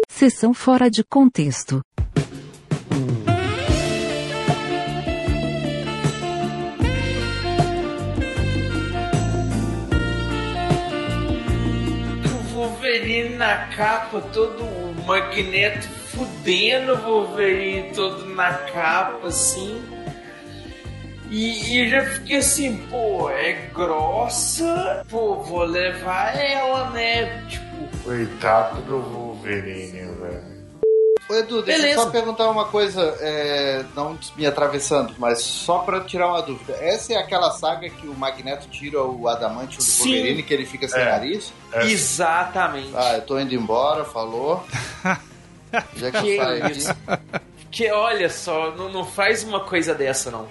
Sessão fora de contexto. Wolverine na capa, todo o Magneto fudendo o Wolverine todo na capa, assim. E, e já fiquei assim, pô, é grossa, pô, vou levar ela, né? Tipo, Coitado do Wolverine, velho. Ô Edu, deixa Beleza. eu só perguntar uma coisa, é, não me atravessando, mas só pra tirar uma dúvida. Essa é aquela saga que o Magneto tira o adamantium do Sim. Wolverine, que ele fica sem É. nariz? exatamente. Ah, eu tô indo embora, falou. <laughs> Já que, Que aqui. Que olha só, não, não faz uma coisa dessa, não.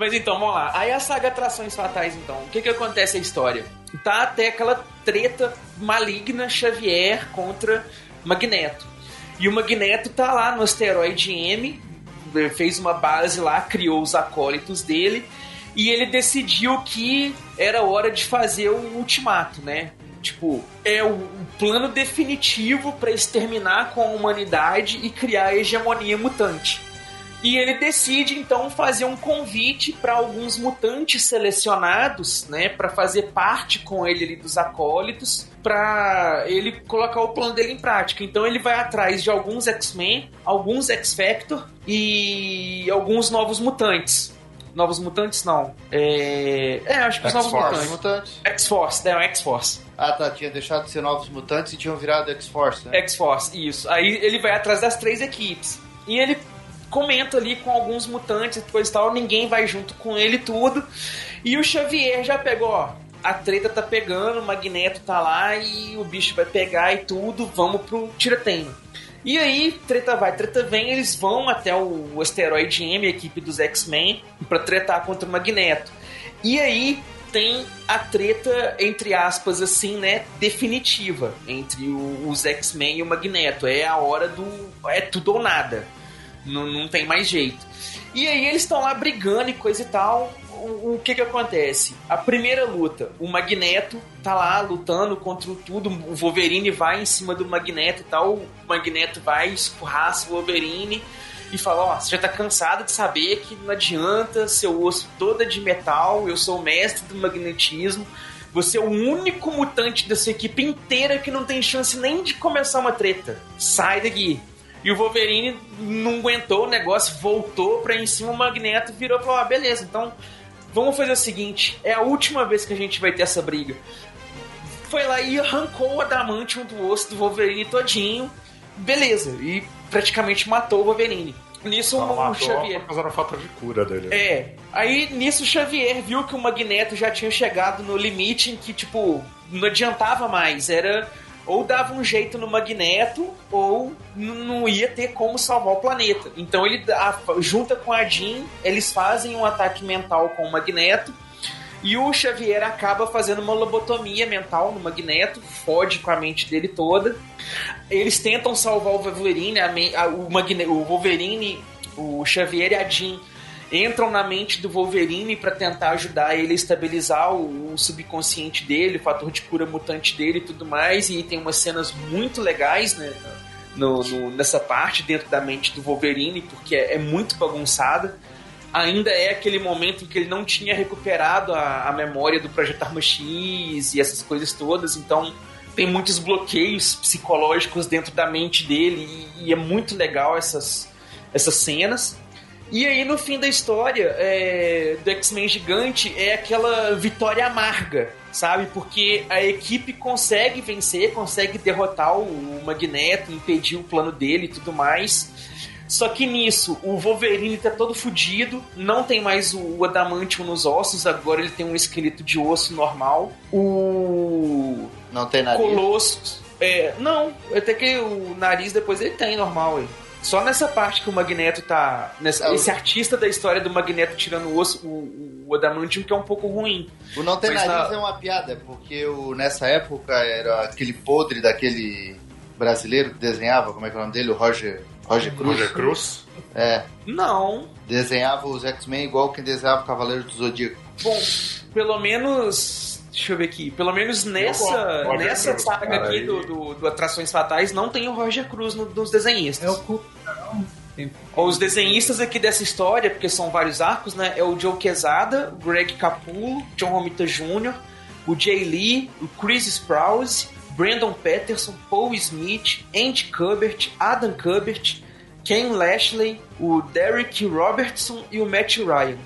Mas então, vamos lá. Aí a saga Atrações Fatais, então. O que que acontece a história? Tá até aquela treta maligna Xavier contra Magneto. E o Magneto tá lá no asteroide M, fez uma base lá, criou os acólitos dele, e ele decidiu que era hora de fazer o ultimato, né? Tipo, é o, o plano definitivo para exterminar com a humanidade e criar a hegemonia mutante. E ele decide então fazer um convite para alguns mutantes selecionados, né, para fazer parte com ele ali dos acólitos, para ele colocar o plano dele em prática. Então ele vai atrás de alguns X-Men, alguns X-Factor e alguns novos mutantes. Novos mutantes não. É, é acho que os novos X-Force. mutantes. X-Force, é X-Force. Ah, tá. Tinha deixado de ser novos mutantes e tinham virado X-Force, né? X-Force, isso. Aí ele vai atrás das três equipes. E ele comenta ali com alguns mutantes e coisa e tal, ninguém vai junto com ele tudo. E o Xavier já pegou, ó, a treta tá pegando, o Magneto tá lá e o bicho vai pegar e tudo, vamos pro tiroteio. E aí, treta vai, treta vem, eles vão até o asteroide M, a equipe dos X-Men, pra tretar contra o Magneto. E aí tem a treta, entre aspas, assim, né, definitiva entre o- os X-Men e o Magneto. É a hora do. É tudo ou nada. Não, não tem mais jeito. E aí eles estão lá brigando e coisa e tal. O, o que que acontece? A primeira luta, o Magneto tá lá lutando contra tudo, o Wolverine vai em cima do Magneto e tal, o Magneto vai, escorraça o Wolverine e fala, ó, você já tá cansado de saber que não adianta, seu osso todo é de metal, eu sou o mestre do magnetismo, você é o único mutante da sua equipe inteira que não tem chance nem de começar uma treta. Sai daqui. E o Wolverine não aguentou o negócio, voltou pra em cima, o Magneto virou e falou: ah, beleza, então vamos fazer o seguinte: é a última vez que a gente vai ter essa briga. Foi lá e arrancou o adamantium do osso do Wolverine todinho, beleza, e praticamente matou o Wolverine. Nisso Só o Xavier. causa da falta de cura dele. É. Aí nisso o Xavier viu que o Magneto já tinha chegado no limite em que, tipo, não adiantava mais. Era. Ou dava um jeito no Magneto, ou não ia ter como salvar o planeta. Então ele a- junta com a Jean, eles fazem um ataque mental com o Magneto. E o Xavier acaba fazendo uma lobotomia mental no Magneto, fode com a mente dele toda. Eles tentam salvar o Wolverine, a a- o, Magne- o Wolverine, o Xavier e a Jean entram na mente do Wolverine para tentar ajudar ele a estabilizar o, o subconsciente dele, o fator de cura mutante dele e tudo mais. E tem umas cenas muito legais, né? no- no- nessa parte dentro da mente do Wolverine, porque é, é muito bagunçada. Ainda é aquele momento em que ele não tinha recuperado a, a memória do Projeto Arma X e essas coisas todas, então tem muitos bloqueios psicológicos dentro da mente dele e, e é muito legal essas, essas cenas. E aí, no fim da história é, do X-Men Gigante, é aquela vitória amarga, sabe? Porque a equipe consegue vencer, consegue derrotar o Magneto, impedir o plano dele e tudo mais. Só que nisso, o Wolverine tá todo fudido, não tem mais o, adamantium nos ossos, agora ele tem um esqueleto de osso normal. O. Não tem nariz. Colossus. É, não, até que o nariz depois ele tem normal, ué. Só nessa parte que o Magneto tá. Nessa, É, o- esse artista da história do Magneto tirando o osso, o, o Adamantium, que é um pouco ruim. O não ter Mas nariz na- é uma piada, porque o, nessa época era aquele podre daquele brasileiro que desenhava, como é que é o nome dele? O Roger, Roger Cruz. Roger Cruz? É. Não. Desenhava os X-Men igual quem desenhava o Cavaleiro do Zodíaco. Bom, pelo menos. Deixa eu ver aqui. Pelo menos nessa, gosto nessa Cruz, saga cara, aqui do, do, do Atrações Fatais, não tem o Roger Cruz no- nos desenhistas. É o cu. Os desenhistas aqui dessa história, porque são vários arcos, né? É o Joe Quesada, o Greg Capullo, John Romita Jr., o Jay Lee, o Chris Sprouse, Brandon Peterson, Paul Smith, Andy Kubert, Adam Kubert, Ken Lashley, o Derek Robertson e o Matt Ryan.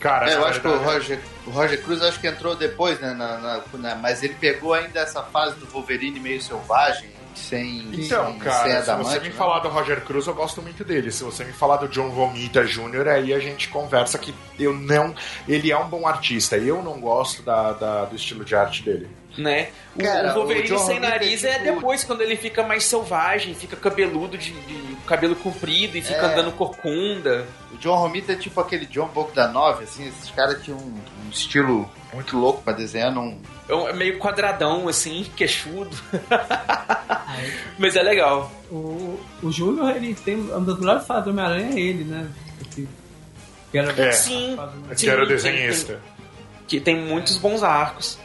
Cara, É, eu acho que o verdade- Roger, o Roger Cruz acho que entrou depois, né? na- na- na- mas ele pegou ainda essa fase do Wolverine meio selvagem, sem, Então, sem, sem cara, se adamante, você me né? falar do Roger Cruz, eu gosto muito dele. Se você me falar do John Romita Jr., aí a gente conversa que eu não. Ele é um bom artista. Eu não gosto da, da- do estilo de arte dele. Né? O, Cara, o Wolverine o sem é nariz é tipo- depois, quando ele fica mais selvagem, fica cabeludo, de, de cabelo comprido e fica É. andando corcunda. O John Romita é tipo aquele John Bogdanov, assim, esses caras tinham um, um estilo muito louco pra desenhar, não... É um- é meio quadradão, assim, queixudo. <laughs> Mas é legal. O, o Júnior, ele tem. Uma das melhores fases do Homem-Aranha é ele, né? Que era- É. Sim. Que era o desenhista. tem- que tem muitos bons arcos.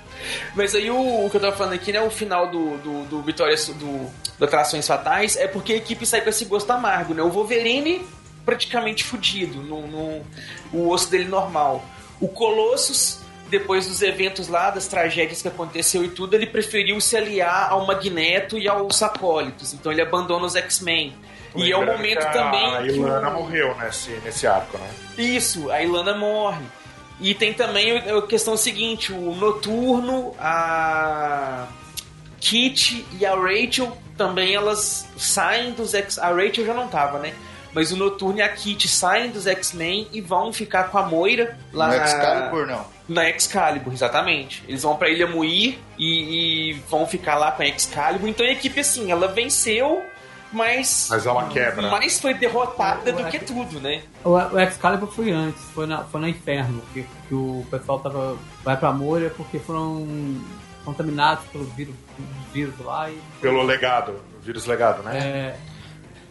Mas aí o, o que eu tava falando aqui, né? O final do, do, do Vitória do, do Atrações Fatais é porque a equipe sai com esse gosto amargo, né? O Wolverine praticamente fudido, no, no o osso dele normal. O Colossus, depois dos eventos lá, das tragédias que aconteceu e tudo, ele preferiu se aliar ao Magneto e aos acólitos. Então ele abandona os X-Men. E é o momento que a- também. A que Ilana morreu nesse, nesse arco, né? Isso, a Ilana morre. E tem também a questão seguinte: o Noturno, a Kit e a Rachel também elas saem dos X. A Rachel já não tava, né? Mas o Noturno e a Kit saem dos X-Men e vão ficar com a Moira lá No na- Excalibur, não. Na Excalibur, exatamente. Eles vão pra Ilha Muir e, e vão ficar lá com a Excalibur. Então a equipe, assim, ela venceu, mas. Mas ela quebra. Mais foi derrotada do que tudo, né? O, o Excalibur foi antes, foi na, foi na Inferno, que, que o pessoal tava, vai pra Moria porque foram contaminados pelo vírus, vírus lá e. Pelo legado, o vírus legado, né? É,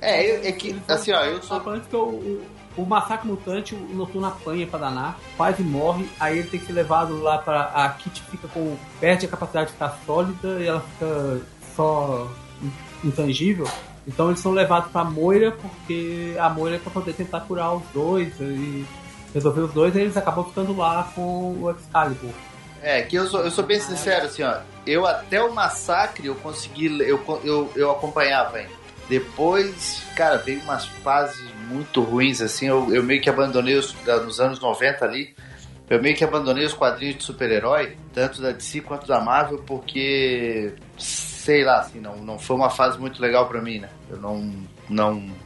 É, é que, assim, ó, eu sou. Antes que o, o, o massacre mutante, o Noturno apanha pra danar, quase morre, aí ele tem que ser levado lá pra. A Kit fica com. perde a capacidade de ficar sólida e ela fica só in- intangível. Então eles são levados pra Moira porque a Moira é pra poder tentar curar os dois e resolver os dois, e eles acabam ficando lá com o Excalibur. É, que eu sou, eu sou bem sincero, assim, ó. Eu até o massacre eu consegui. Eu, eu, eu acompanhava ainda. Depois, cara, veio umas fases muito ruins, assim. Eu, eu meio que abandonei os, nos anos 90 ali. Eu meio que abandonei os quadrinhos de super-herói, tanto da DC quanto da Marvel, porque. Sei lá, assim, não, não foi uma fase muito legal pra mim, né? Eu não. não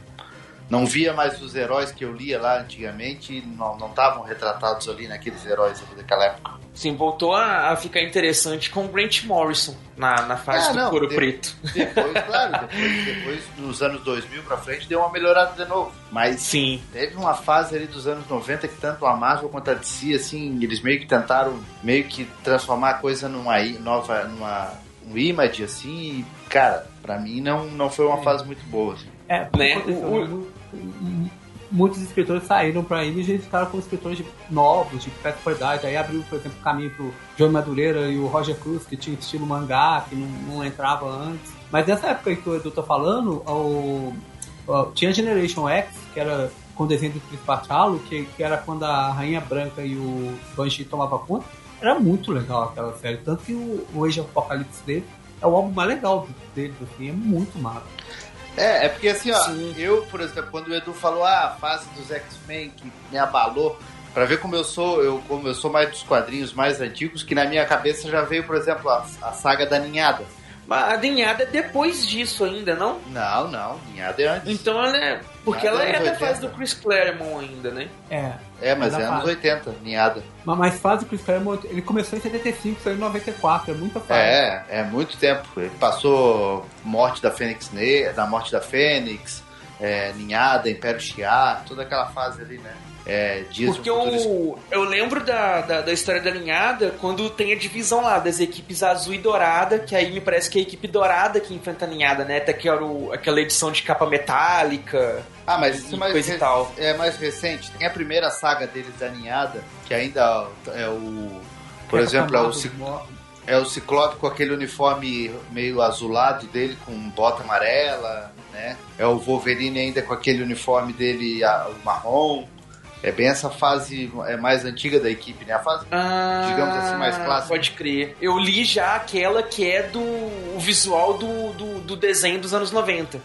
não via mais os heróis que eu lia lá antigamente e não não estavam retratados ali naqueles heróis daquela época. Sim, voltou a, a ficar interessante com o Grant Morrison na, na fase Ah, do não, couro de- preto. Depois, claro, depois, depois dos anos 2000 pra frente deu uma melhorada de novo. Mas Sim. teve uma fase ali dos anos 90 que tanto a Marvel quanto a DC, assim, eles meio que tentaram meio que transformar a coisa numa nova, numa um image, assim, e, cara, pra mim não, não foi uma fase muito boa. Assim. É, porque Né? O- mu- muitos escritores saíram pra Image e ficaram com escritores de- novos, de péssima qualidade. Aí abriu, por exemplo, o caminho pro John Madureira e o Roger Cruz, que tinha estilo mangá, que não, não entrava antes. Mas nessa época que o Edu tá falando, o, o- tinha Generation X, que era com o desenho do Chris Bachalo, que, que era quando a Rainha Branca e o Banshee tomavam conta. Era muito legal aquela série, tanto que o, o Age of Apocalypse dele é o álbum mais legal deles, assim, é muito massa. É, é porque assim, ó, eu, por exemplo, quando o Edu falou ah, a fase dos X-Men que me abalou, pra ver como eu sou, eu, como eu sou mais dos quadrinhos mais antigos, que na minha cabeça já veio, por exemplo, a, a saga da Ninhada. Mas a Ninhada é depois disso ainda, não? Não, não, Ninhada é antes. Então ela é. Porque Ninhada ela é anos da 80. fase do Chris Claremont ainda, né? É. É, mas da é anos fase. 80, Ninhada. Mas, mas fase Chris Claremont, ele começou em 75, saiu em 94, é muita fase. É, é muito tempo. Ele passou morte da Fênix da morte da Fênix, é, Ninhada, Império Shi'ar, toda aquela fase ali, né? É, dias Porque eu, eu lembro da, da, da história da linhada quando tem a divisão lá das equipes azul e dourada, que aí me parece que é a equipe dourada que enfrenta a ninhada, né? Até que era o, aquela edição de capa metálica. Ah, mas e isso é mais, coisa e tal. é mais recente. Tem a primeira saga deles da Ninhada, que ainda é o. Por É exemplo, é o, é o Ciclope com aquele uniforme meio azulado dele, com bota amarela, né? É o Wolverine ainda com aquele uniforme dele marrom. É bem essa fase é mais antiga da equipe, né? A fase, digamos assim, mais clássica. Ah, Pode crer. Eu li já aquela que é do o visual do, do, do desenho dos anos 90.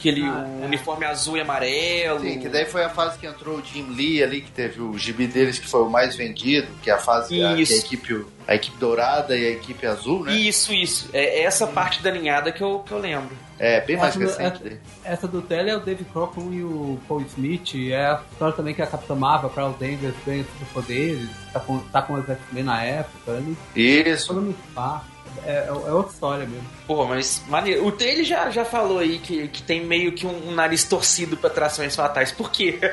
Aquele Ah, o é. uniforme azul e amarelo. Sim, que daí foi a fase que entrou o Jim Lee ali, que teve o gibi deles que foi o mais vendido, que é a fase a, que Isso. a equipe a equipe dourada e a equipe azul, né? Isso, isso. É essa parte da ninhada que eu, que eu lembro. É, bem mais essa, do- recente essa, dele. essa do Tele é o Dave Crockett e o Paul Smith. É a história também que a Capitã Marvel, Carol Danvers, ganha superpoderes, tá com, tá com os X-Men na época. Ele, Isso. Todo mundo pá. É, é, é outra história mesmo. Pô, mas maneiro. O Taylor já, já falou aí que, que tem meio que um, um nariz torcido pra trações fatais. Por quê? <laughs>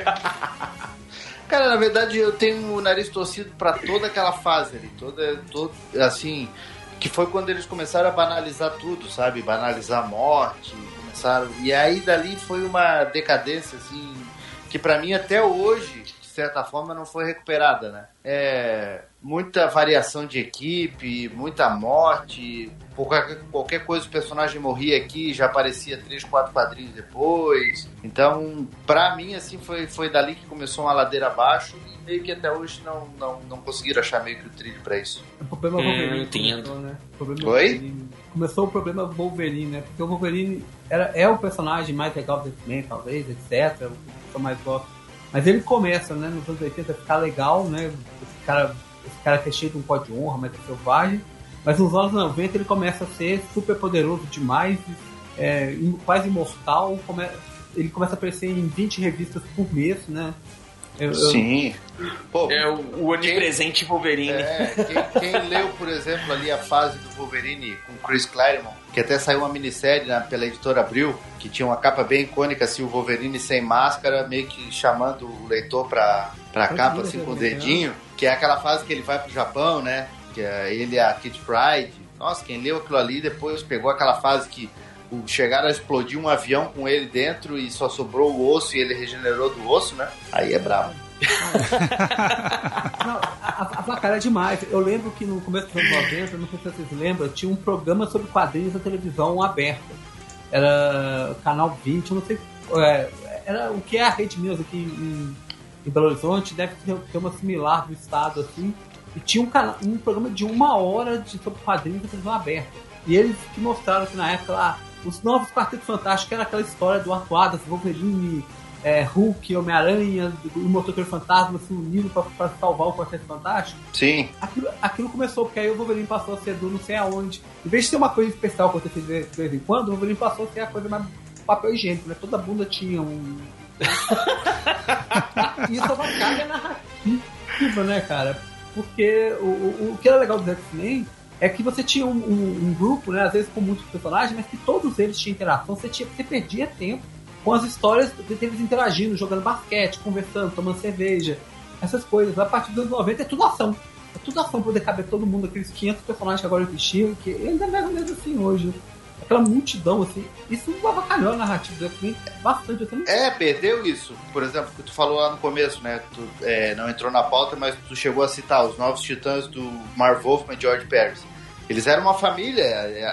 Cara, na verdade eu tenho o nariz torcido pra toda aquela fase ali, toda, todo, assim, que foi quando eles começaram a banalizar tudo, sabe? Banalizar a morte, começaram. E aí dali foi uma decadência, assim, que pra mim até hoje, certa forma, não foi recuperada, né? É, muita variação de equipe, muita morte. Por qualquer, qualquer coisa o personagem morria aqui, já aparecia três, quatro quadrinhos depois. Então, pra mim, assim, foi, foi dali que começou uma ladeira abaixo e meio que até hoje não, não, não conseguiram achar meio que o trilho pra isso. O problema Hum, Wolverine entendo. começou, né? O problema Oi? Wolverine- Começou o problema Wolverine, né? Porque o Wolverine era, é o personagem mais legal do X-Men, talvez, etc. O que eu mais gosto. Mas ele começa, né, nos anos 80 a ficar legal, né? Esse cara, esse cara que é cheio de um código de honra, mas é selvagem. Mas nos anos 90 ele começa a ser super poderoso demais, é, quase imortal. come- ele começa a aparecer em 20 revistas por mês, né? Eu- Sim. Pô, É o, o onipresente Wolverine. É, quem, quem <laughs> leu, por exemplo, ali a fase do Wolverine com Chris Claremont, que até saiu uma minissérie né, pela editora Abril, que tinha uma capa bem icônica, assim, o Wolverine sem máscara, meio que chamando o leitor pra, pra capa, assim, com o né? dedinho, que é aquela fase que ele vai pro Japão, né? Que é ele e a Kid Pride. Nossa, quem leu aquilo ali depois pegou aquela fase que chegaram a explodir um avião com ele dentro e só sobrou o osso e ele regenerou do osso, né? Aí é brabo. <laughs> Não, a, a é demais. Eu lembro que no começo dos anos 90, não sei se vocês lembram, tinha um programa sobre quadrinhos da televisão aberta. Era Canal 20, eu não sei. é, era o que é a Rede News aqui em, em Belo Horizonte, deve ter, uma similar do estado assim. E tinha um, cana- um programa de uma hora de, sobre quadrinhos da televisão aberta. E eles que mostraram que na época lá, os novos Quartetos Fantásticos era aquela história do Arthur Adams, Wolverine, é, Hulk, Homem-Aranha, o Motoqueiro Fantasma se unindo pra, pra salvar o Quarteto Fantástico. Sim. Aquilo, aquilo começou, porque aí o Wolverine passou a ser do não sei aonde. Em vez de ter uma coisa especial acontecer de vez em quando, o Wolverine passou a ser a coisa mais papel higiênico, né? Toda bunda tinha um. <laughs> Isso é uma carga narrativa, né, cara? Porque o, o, o que era legal do X-Men é que você tinha um, um- um grupo, né, às vezes com muitos personagens, mas que todos eles tinham interação, você, tinha, você perdia tempo com as histórias deles interagindo, jogando basquete, conversando, tomando cerveja, essas coisas. A partir dos anos 90 é tudo ação. É tudo ação poder caber todo mundo, aqueles 500 personagens que agora existiam, que ainda é mais ou menos assim hoje. Aquela multidão, assim, isso avacalhou a narrativa do X-Men bastante. Assim, É, perdeu isso. Por exemplo, que tu falou lá no começo, né? Tu é, não entrou na pauta, mas tu chegou a citar os novos titãs do Marv Wolfman e George Pérez. Eles eram uma família,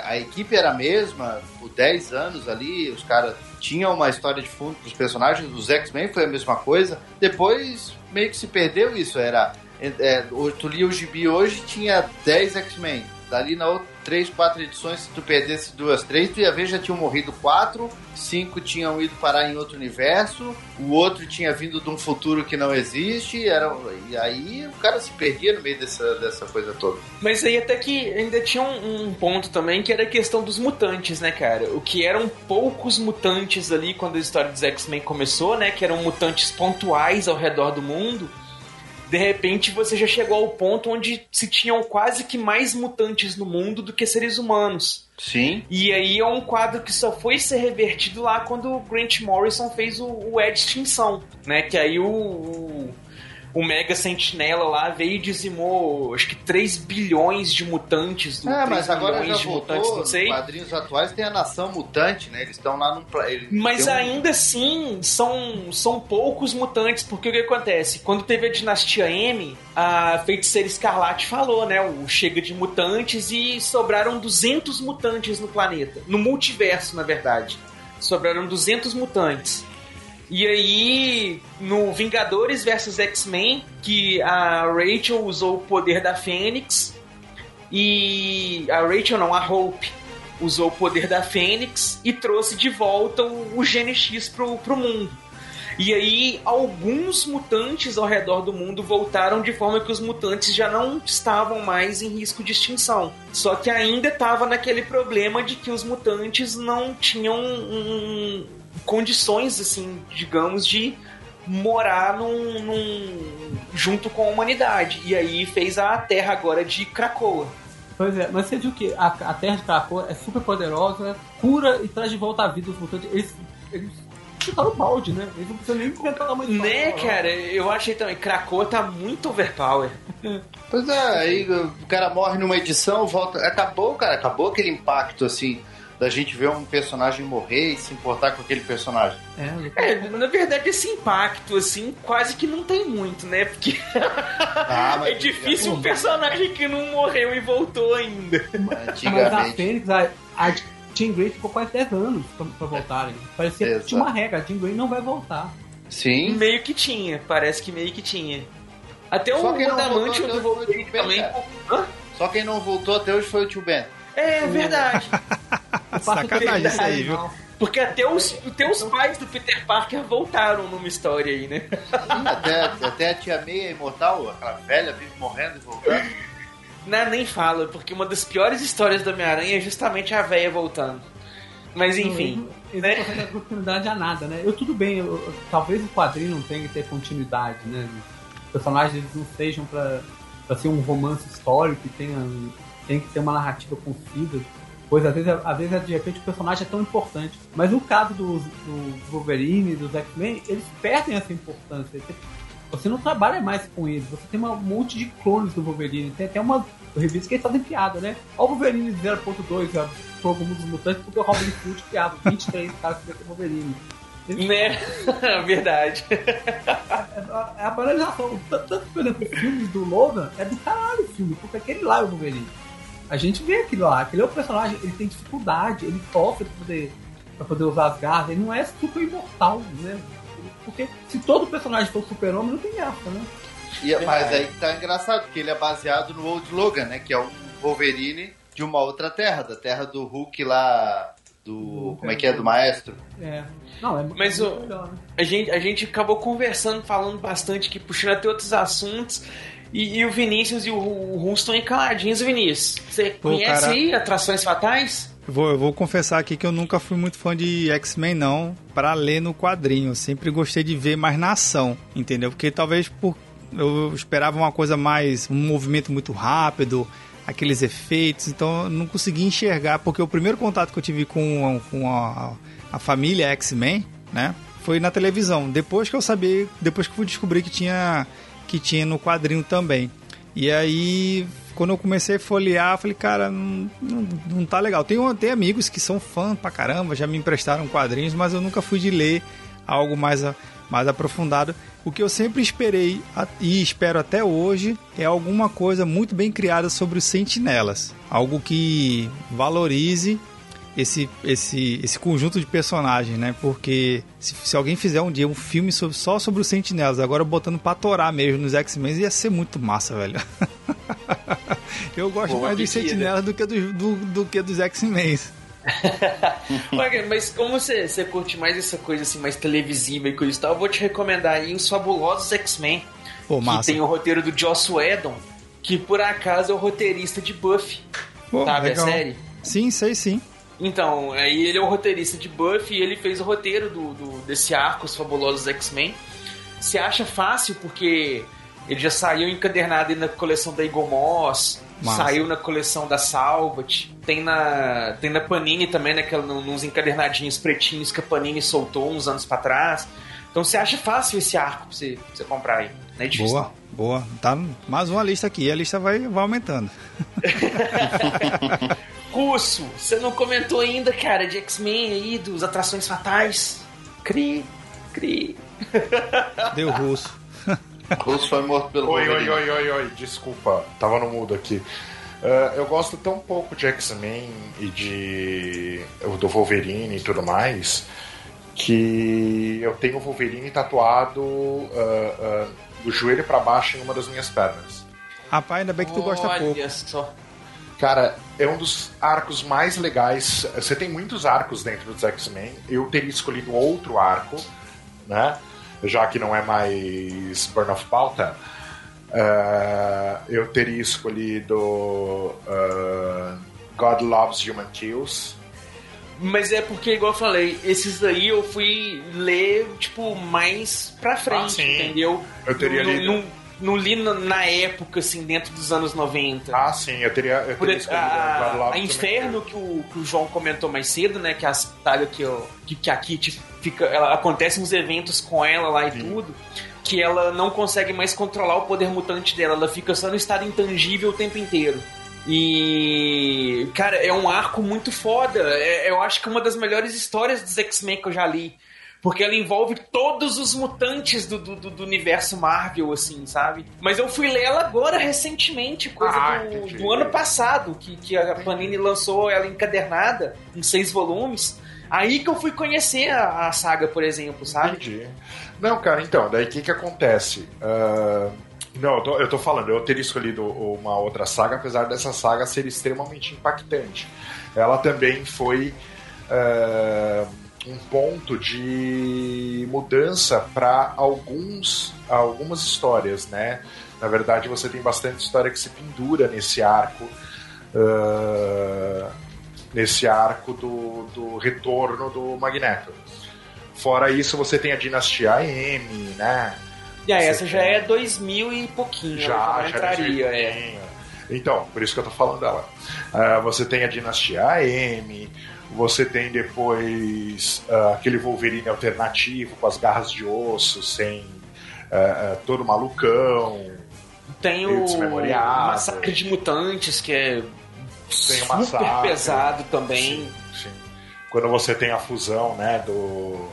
a, a equipe era a mesma, por 10 anos ali, os caras tinham uma história de fundo dos personagens, os X-Men foi a mesma coisa. Depois meio que se perdeu isso, era. É, tu lia o gibi hoje tinha 10 X-Men. Dali na outra, 3, 4 edições, se tu perdesse duas, três, tu ia ver já tinham morrido quatro, cinco tinham ido parar em outro universo, o outro tinha vindo de um futuro que não existe, era, e aí o cara se perdia no meio dessa, dessa coisa toda. Mas aí até que ainda tinha um, um ponto também que era a questão dos mutantes, né, cara? O que eram poucos mutantes ali quando a história dos X-Men começou, né? Que eram mutantes pontuais ao redor do mundo. De repente você já chegou ao ponto onde se tinham quase que mais mutantes no mundo do que seres humanos. Sim. E aí é um quadro que só foi ser revertido lá quando o Grant Morrison fez o, o É Extinção, né? Que aí o, o, o Mega Sentinela lá veio e dizimou acho que 3 bilhões de mutantes. Do, É, 3 mas agora bilhões já de voltou, mutantes, não sei. quadrinhos atuais tem a nação mutante, né? Eles estão lá num... Mas tem um- ainda assim, são, são poucos mutantes, porque o que acontece? Quando teve a Dinastia M, a Feiticeira Escarlate falou, né? O chega de mutantes e sobraram 200 mutantes no planeta. No multiverso, na verdade. Sobraram 200 mutantes. E aí, no Vingadores vs X-Men, que a Rachel usou o poder da Fênix e a Rachel não, a Hope usou o poder da Fênix e trouxe de volta o, o Gene X pro, pro mundo. E aí, alguns mutantes ao redor do mundo voltaram de forma que os mutantes já não estavam mais em risco de extinção. Só que ainda estava naquele problema de que os mutantes não tinham um, condições, assim, digamos, de morar num, num- junto com a humanidade. E aí fez a Terra agora de Krakoa. Pois é, mas você viu que a, a Terra de Krakoa é super poderosa, cura e traz de volta a vida os mutantes. Eles, eles chutaram o balde, né? Eles não precisam nem inventar uma história. Né, cara? Eu achei também. Krakoa tá muito overpower. Pois é, aí o cara morre numa edição, volta. Acabou, cara, acabou aquele impacto assim. Da gente ver um personagem morrer e se importar com aquele personagem. É, na verdade, esse impacto, assim, quase que não tem muito, né? Porque Ah, <laughs> é difícil um personagem que não morreu e voltou ainda. Mas a Fênix, a, a Jean Grey ficou quase 10 anos pra, pra voltarem. Parecia que tinha uma regra, a Jean Grey não vai voltar. Sim. Meio que tinha, parece que meio que tinha. Até o Só quem não Adamante voltou do até hoje foi o Wolverine Tio Ben, também. Só quem não voltou até hoje foi o tio Ben. É verdade. <laughs> Sacanagem isso aí, viu? Porque até os, até os pais do Peter Parker voltaram numa história aí, né? Até, até a tia Meia imortal, aquela velha, vive morrendo e voltando. Não, nem fala, porque uma das piores histórias do Homem-Aranha é justamente a véia voltando. Mas enfim. Não conseguem dar continuidade a nada, né? Eu tudo bem, eu- eu- talvez o quadrinho não tenha que ter continuidade, né? Os personagens não sejam pra, pra ser um romance histórico e tenha, tem que ter uma narrativa concisa. Pois às vezes, às vezes, de repente, o personagem é tão importante. Mas no caso dos, dos Wolverine, dos X-Men, eles perdem essa importância. Você, não trabalha mais com eles, você tem um monte de clones do Wolverine. Tem até uma revista que eles fazem piada, né? Olha o Wolverine 0.2, a Fogo dos Mutantes, porque o Robin Hood criava 23 caras que ser Wolverine. Né? <laughs> Verdade. É a banalização. Tanto, por exemplo, os filmes do Logan é do caralho o filme, porque aquele lá é o Wolverine. A gente vê aquilo lá, aquele é o personagem, ele tem dificuldade, ele sofre pra poder, pra poder usar as garras, ele não é super imortal, né? Porque se todo personagem for super-homem, não tem graça, né? E, mas aí que tá engraçado, porque ele é baseado no Old Logan, né? Que é um Wolverine de uma outra terra, da terra do Hulk lá, do... como é que é? Do Maestro. É. Não, é Mas é o- muito melhor, né? A gente, a gente acabou conversando, falando bastante aqui, puxando até outros assuntos. E, e o Vinícius e o, o Rum estão aí caladinhos, Vinícius. Você Pô, conhece cara- aí Atrações Fatais? Vou, eu vou confessar aqui que eu nunca fui muito fã de X-Men, não, para ler no quadrinho. Eu sempre gostei de ver mais na ação, entendeu? Porque talvez por eu esperava uma coisa mais. um movimento muito rápido, aqueles efeitos, então eu não consegui enxergar, porque o primeiro contato que eu tive com, com a, a família X-Men, né? Foi na televisão. Depois que eu sabia, depois que eu fui descobrir que tinha, que tinha no quadrinho também. E aí, quando eu comecei a folhear, falei, cara, não, não, não tá legal. Tenho, tem amigos que são fãs pra caramba, já me emprestaram quadrinhos, mas eu nunca fui de ler algo mais, mais aprofundado. O que eu sempre esperei e espero até hoje é alguma coisa muito bem criada sobre os sentinelas. Algo que valorize esse, esse, esse conjunto de personagens, né? Porque se, se alguém fizer um dia um filme sobre- só sobre os sentinelas, agora botando pra torar mesmo nos X-Men, ia ser muito massa, velho. <laughs> Eu gosto Boa mais dos pedida. sentinelas do que, do, do, do que dos X-Men. <laughs> Mas como você, você curte mais essa coisa assim, mais televisiva e coisa e tal, eu vou te recomendar aí os fabulosos X-Men. Pô, Que massa. tem o roteiro do Joss Whedon, que por acaso é o roteirista de Buffy. Pô, sabe legal. a série? Sim, sei sim. Então, aí ele é o roteirista de Buffy e ele fez o roteiro do, do- desse arco, os fabulosos X-Men. Se acha fácil porque ele já saiu encadernado na coleção da Eagle Moss, Massa. saiu na coleção da Salvat, tem na, tem na Panini também, naquela, nos encadernadinhos pretinhos que a Panini soltou uns anos pra trás. Então você acha fácil esse arco pra você, pra você comprar aí. Não é difícil. Boa, boa. Tá mais uma lista aqui, a lista vai, vai aumentando. <laughs> Russo, você não comentou ainda, cara, de X-Men aí, dos Atrações Fatais? Cri, cri. <laughs> Deu russo. Russo foi morto pelo Oi, oi, oi, oi, oi, desculpa, tava no mudo aqui. Ah, eu gosto tão pouco de X-Men e de. do Wolverine e tudo mais, que eu tenho o Wolverine tatuado ah, ah, do joelho pra baixo em uma das minhas pernas. Rapaz, ainda bem que tu gosta Olha pouco. só. Cara, é um dos arcos mais legais. Você tem muitos arcos dentro dos X-Men. Eu teria escolhido outro arco, né? Já que não é mais Burn of Pauta. Ah, eu teria escolhido ah, God Loves Human Kills. Mas é porque, igual eu falei, esses daí eu fui ler, tipo, mais pra frente, Ah, entendeu? Eu teria não, lido. Não, li na, na época, assim, dentro dos anos 90. Ah, sim, eu teria, eu Por teria a, escolhido God a, Loves a Human Inferno, que o, que o João comentou mais cedo, né? Que é a saga que, eu, que, que a Kitty fica. Ela, acontecem uns eventos com ela lá e tudo. Que ela não consegue mais controlar o poder mutante dela. Ela fica só no estado intangível o tempo inteiro. E, cara, é um arco muito foda. É- eu acho que é uma das melhores histórias dos X-Men que eu já li. Porque ela envolve todos os mutantes do, do, do- universo Marvel, assim, sabe? Mas eu fui ler ela agora, recentemente, coisa Ah, do, do ano passado, que, que a Panini lançou ela encadernada, em seis volumes. Aí que eu fui conhecer a, a saga, por exemplo, sabe? Entendi. Não, cara, então, daí o que que acontece? Ah, não, eu tô, eu tô falando, eu teria escolhido uma outra saga, apesar dessa saga ser extremamente impactante. Ela também foi ah, um ponto de mudança para alguns algumas histórias, né? Na verdade, você tem bastante história que se pendura nesse arco. ah, nesse arco do, do retorno do Magneto. Fora isso, você tem a dinastia AM, né? E aí, essa já tem- é 2000 e pouquinho, já, já entraria, é. é. Então, por isso que eu tô falando dela. Ah, você tem a dinastia AM, você tem depois ah, aquele Wolverine alternativo com as garras de osso, sem ah, ah, todo malucão. Tem o. Massacre de Mutantes, que é super massacre. pesado também. Sim, sim. Quando você tem a fusão, né, do...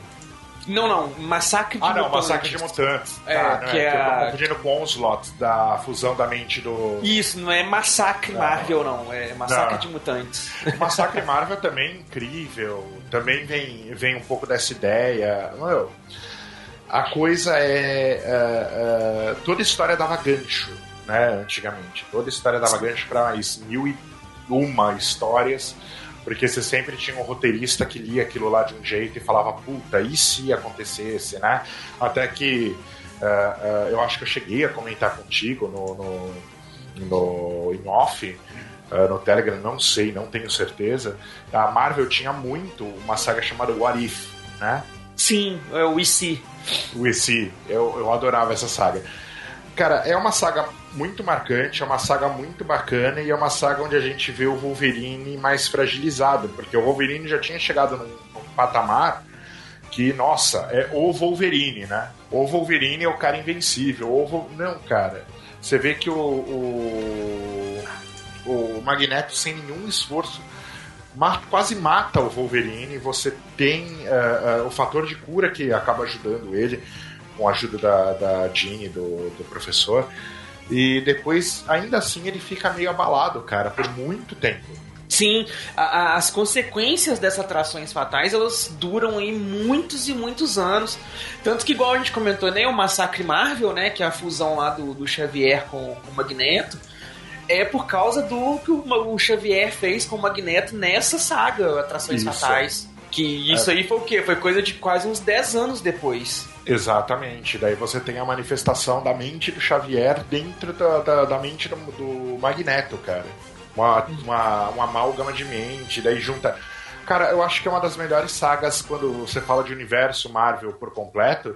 Não, não, Massacre de Ah, não, Mutantes. Massacre de Mutantes. É, Tá, não que é Eu tô a- confundindo com o Onslaught, da fusão da mente do... Isso, não é Massacre Não. Marvel, não. É Massacre Não. de Mutantes. Massacre Marvel também é incrível. Também vem, vem um pouco dessa ideia. Meu, a coisa é, é, é, Toda história dava gancho, né? Antigamente. Toda história dava gancho para mil e uma histórias. Porque você sempre tinha um roteirista que lia aquilo lá de um jeito e falava, puta, e se acontecesse, né? Até que é, é, eu acho que eu cheguei a comentar contigo no, no, no em off, é, no Telegram, não sei, não tenho certeza. A Marvel tinha muito uma saga chamada What If, né? Sim, é o IC. O EC, eu, eu adorava essa saga. Cara, é uma saga muito marcante, é uma saga muito bacana e é uma saga onde a gente vê o Wolverine mais fragilizado, porque o Wolverine já tinha chegado num, num patamar que, nossa, é o Wolverine, né? O Wolverine é o cara invencível. O. Não, cara. Você vê que o, o, o Magneto, sem nenhum esforço, ma- quase mata o Wolverine. Você tem eh, eh, o fator de cura que acaba ajudando ele, com a ajuda da, da Jean e do, do professor. E depois, ainda assim, ele fica meio abalado, cara, por muito tempo. Sim, a- a- as consequências dessas atrações fatais, elas duram aí muitos e muitos anos. Tanto que, igual a gente comentou, né, o Massacre Marvel, né, que é a fusão lá do, do Xavier com, com o Magneto, é por causa do que o, o Xavier fez com o Magneto nessa saga, Atrações Isso. Fatais. Que isso É. aí foi o quê? Foi coisa de quase uns 10 anos depois. Exatamente. Daí você tem a manifestação da mente do Xavier dentro da, da, da mente do, do Magneto, cara. Uma, uma, uma amálgama de mente, daí junta. Cara, eu acho que é uma das melhores sagas quando você fala de universo Marvel por completo.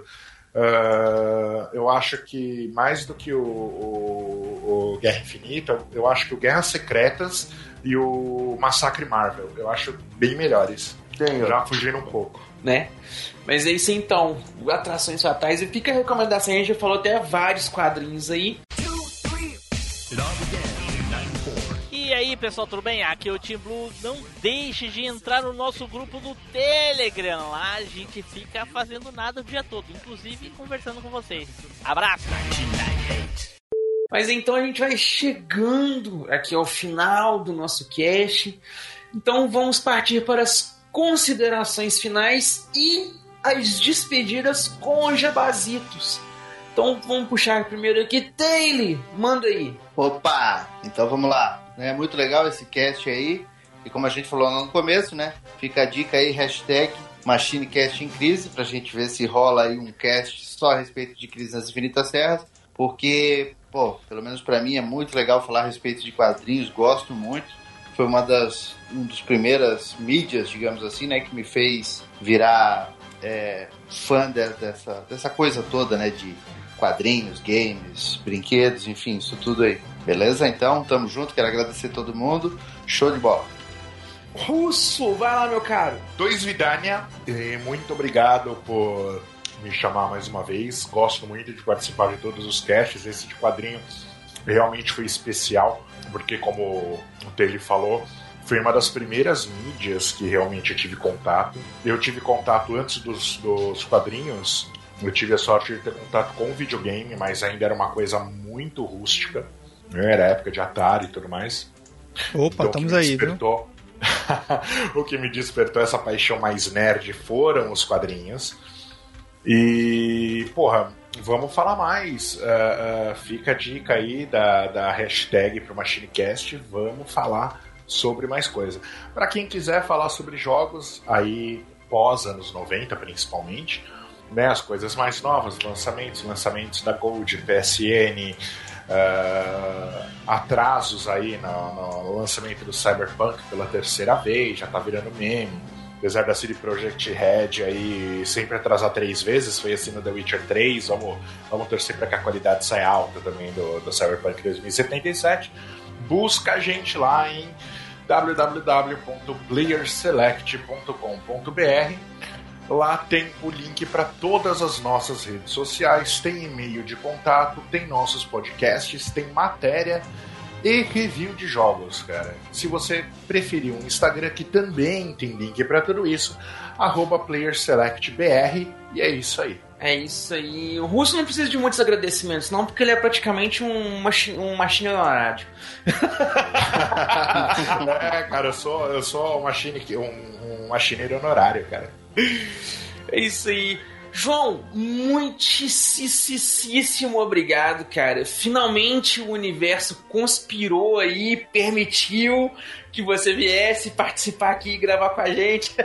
Ah, eu acho que mais do que o, o- o Guerra Infinita, eu acho que o Guerras Secretas e o Massacre Marvel, eu acho bem melhores. Já fugindo um pouco. né? Mas é isso então, atrações fatais. E fica a recomendação, a gente já falou até vários quadrinhos aí. E aí, pessoal, tudo bem? Aqui é o Team Blue. Não deixe de entrar no nosso grupo do Telegram. Lá a gente fica fazendo nada o dia todo, inclusive conversando com vocês. Abraço! Mas então a gente vai chegando aqui ao final do nosso cast. Então vamos partir para as considerações finais e as despedidas com os jabazitos. Então vamos puxar primeiro aqui. Taylor, manda aí. Opa! Então vamos lá. É muito legal esse cast aí. E como a gente falou no começo, né? Fica a dica aí, hashtag MachineCast em crise, pra gente ver se rola aí um cast só a respeito de crise nas infinitas terras. Porque, pô, pelo menos pra mim é muito legal falar a respeito de quadrinhos, gosto muito. Foi uma das um dos primeiras mídias, digamos assim, né, que me fez virar é, fã de- dessa, dessa coisa toda, né, de quadrinhos, games, brinquedos, enfim, isso tudo aí. Beleza? Então, tamo junto, quero agradecer todo mundo. Show de bola. Russo, vai lá, meu caro. Dois Vidania, e muito obrigado por me chamar mais uma vez. Gosto muito de participar de todos os casts. Esse de quadrinho realmente foi especial, porque como o Tele falou, foi uma das primeiras mídias que realmente eu tive contato. Eu tive contato antes dos, dos quadrinhos, eu tive a sorte de ter contato com o videogame, mas ainda era uma coisa muito rústica. Era época de Atari e tudo mais. Opa, então, estamos aí, despertou... <laughs> o que me despertou essa paixão mais nerd foram os quadrinhos. E, porra, vamos falar mais. Uh, uh, fica a dica aí da, da hashtag pro MachineCast. Vamos falar sobre mais coisa. Para quem quiser falar sobre jogos, aí pós anos 90 principalmente, né, as coisas mais novas, lançamentos, lançamentos da Gold, PSN, uh, atrasos aí no, no, lançamento do Cyberpunk pela terceira vez, já tá virando meme. Apesar da CD Projekt Red aí sempre atrasar três vezes, foi assim no The Witcher 3. Vamos, vamos torcer para que a qualidade saia alta também do, do Cyberpunk 2077. Busca a gente lá em www.playerselect.com.br. Lá tem o link para todas as nossas redes sociais, tem e-mail de contato, tem nossos podcasts, tem matéria e review de jogos, cara. Se você preferir um Instagram que também tem link para tudo isso, PlayerSelectBR e é isso aí. É isso aí. O Russo não precisa de muitos agradecimentos, não, porque ele é praticamente um, machi um machine honorário. <laughs> é, cara, eu sou, eu sou um, machine, um, um machineiro honorário, cara. É isso aí. João, muitíssimo obrigado, cara. Finalmente o universo conspirou aí, permitiu que você viesse participar aqui e gravar com a gente.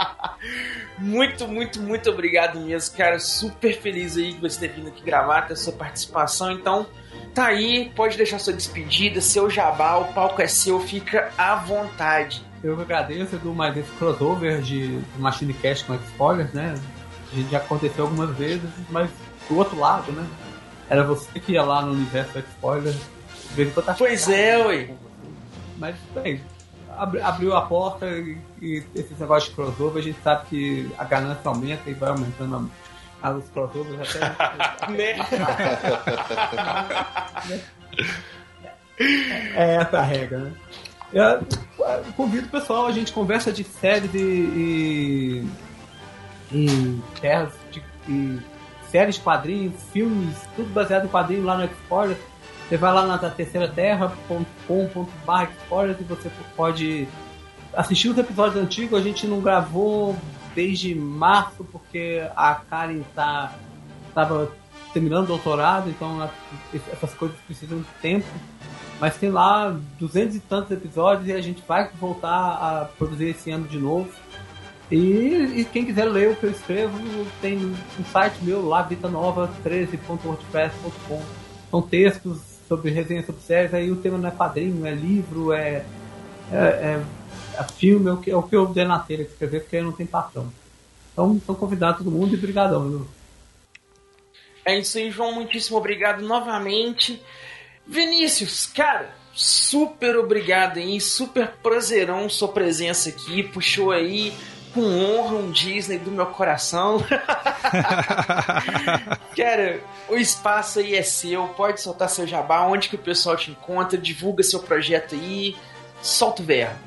<laughs> muito, muito, muito obrigado mesmo, cara. Super feliz aí de você ter vindo aqui gravar, ter sua participação. Então, tá aí, pode deixar sua despedida, seu jabá, o palco é seu, fica à vontade. Eu agradeço do mais esse crossover de Machine Cast com spoilers, né? Já aconteceu algumas vezes, mas do outro lado, né? Era você que ia lá no universo spoilers. Pois é, ué. Mas, bem, abriu a porta e, e esse negócio de crossover, a gente sabe que a ganância aumenta e vai aumentando a, a, os crossovers até. <laughs> Né? é essa a regra, né? Eu, eu convido o pessoal, a gente conversa de séries e, e, e terras de e séries, quadrinhos, filmes, tudo baseado em quadrinhos lá no Explorer. Você vai lá na terceira terra.com.br e você pode assistir os episódios antigos. A gente não gravou desde março porque a Karen tá, tava terminando o doutorado, então essas coisas precisam de tempo. Mas tem lá duzentos e tantos episódios e a gente vai voltar a produzir esse ano de novo. E, e, quem quiser ler o que eu escrevo, tem um site meu lá, vitanova13.wordpress.com. São textos sobre resenha sobre séries, aí o tema não é quadrinho, é livro, é, é, é, é filme, é o, que, é o que eu der na telha que escrever, porque não tem patrão. Então, estão convidados todo mundo e brigadão, viu? É isso aí, João. Muitíssimo obrigado novamente. Vinícius, cara, super obrigado aí, super prazerão sua presença aqui. Puxou aí com honra um Disney do meu coração. <laughs> Cara, o espaço aí é seu, pode soltar seu jabá, onde que o pessoal te encontra, divulga seu projeto aí, solta o verbo.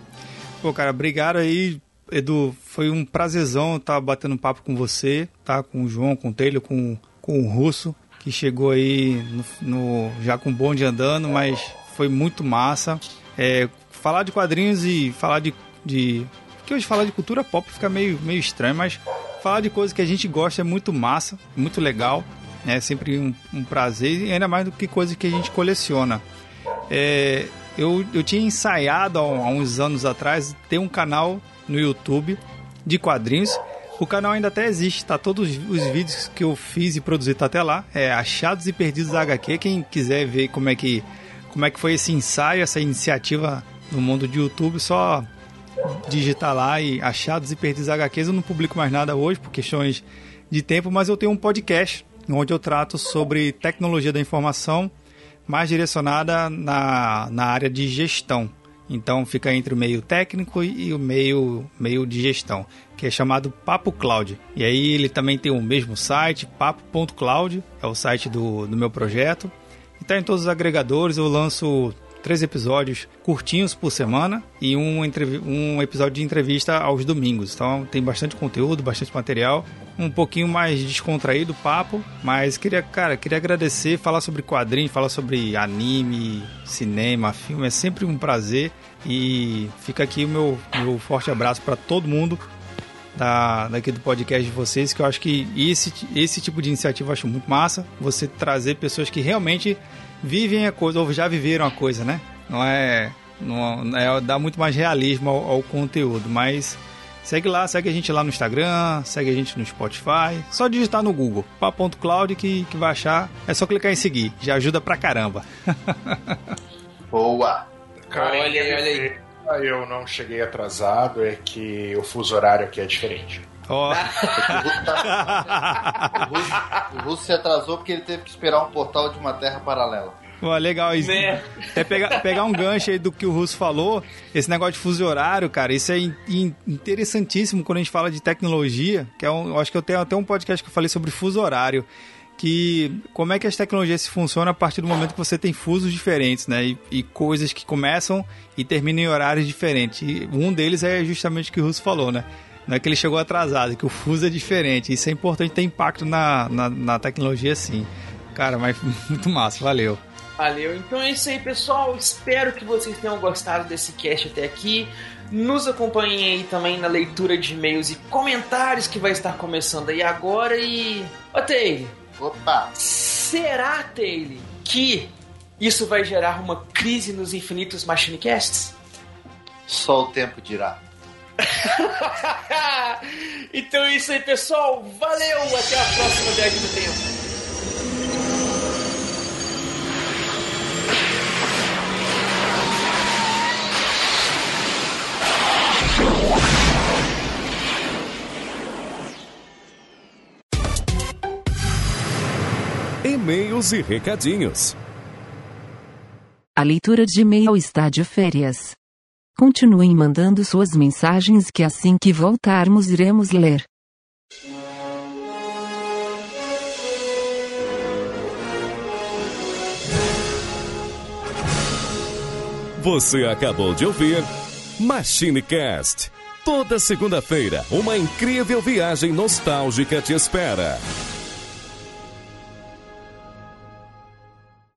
Pô, cara, obrigado aí, Edu. Foi um prazerzão estar batendo papo com você, tá? Com o João, com o Telho, com, com o Russo, que chegou aí no, no já com o bonde andando, mas foi muito massa. É, falar de quadrinhos e falar de, de porque hoje falar de cultura pop fica meio, meio estranho, mas falar de coisas que a gente gosta é muito massa, muito legal. É sempre um, um prazer, e ainda mais do que coisas que a gente coleciona. É, eu, eu tinha ensaiado há uns anos atrás ter um canal no YouTube de quadrinhos. O canal ainda até existe, tá? Todos os vídeos que eu fiz e produzi tá até lá. É Achados e Perdidos da HQ. Quem quiser ver como é que, como é que foi esse ensaio, essa iniciativa no mundo de YouTube, só digitar lá e achados e perdidos HQs. Eu não publico mais nada hoje por questões de tempo, mas eu tenho um podcast onde eu trato sobre tecnologia da informação, mais direcionada na, na área de gestão. Então fica entre o meio técnico e o meio, meio de gestão, que é chamado Papo Cloud. E aí ele também tem o mesmo site, papo.cloud, é o site do, do meu projeto. E tá em todos os agregadores, eu lanço três episódios curtinhos por semana e um, um episódio de entrevista aos domingos. Então tem bastante conteúdo, bastante material, um pouquinho mais descontraído o papo, mas queria, cara, queria agradecer, falar sobre quadrinhos, falar sobre anime, cinema, filme, é sempre um prazer e fica aqui o meu, meu forte abraço para todo mundo da, daqui do podcast de vocês, que eu acho que esse, esse tipo de iniciativa eu acho muito massa. Você trazer pessoas que realmente vivem a coisa, ou já viveram a coisa, né? Não é. Não é dá muito mais realismo ao, ao conteúdo, mas segue lá, segue a gente lá no Instagram, segue a gente no Spotify. Só digitar no Google, papo.cloud que, que vai achar. É só clicar em seguir, já ajuda pra caramba. <laughs> Boa! Cara, olha aí, olha aí. Eu não cheguei atrasado, é que o fuso horário aqui é diferente. <laughs> Oh. o, Russo, se atrasou porque ele teve que esperar um portal de uma terra paralela. Legal isso. Né? É pegar, pegar um gancho aí do que o Russo falou, esse negócio de fuso horário, cara, isso é in, in, interessantíssimo quando a gente fala de tecnologia, que é um, eu acho que eu tenho até um podcast que eu falei sobre fuso horário, que como é que as tecnologias se funcionam a partir do momento que você tem fusos diferentes, né? E, e coisas que começam e terminam em horários diferentes. E um deles é justamente o que o Russo falou, né? Não é que ele chegou atrasado, é que o fuso é diferente. Isso é importante ter impacto na, na, na tecnologia, sim. Cara, mas <laughs> muito massa, valeu. Valeu. Então é isso aí, pessoal. Espero que vocês tenham gostado desse cast até aqui. Nos acompanhem aí também na leitura de e-mails e comentários que vai estar começando aí agora. E. Ô, Taylor. Opa! Será, Taylor, que isso vai gerar uma crise nos infinitos Machinecasts? Só o tempo dirá. <laughs> então é isso aí, pessoal. Valeu! Até a próxima viagem do tempo. E-mails e recadinhos. A leitura de e-mail está de férias. Continuem mandando suas mensagens que assim que voltarmos iremos ler. Você acabou de ouvir MachineCast. Toda segunda-feira, uma incrível viagem nostálgica te espera.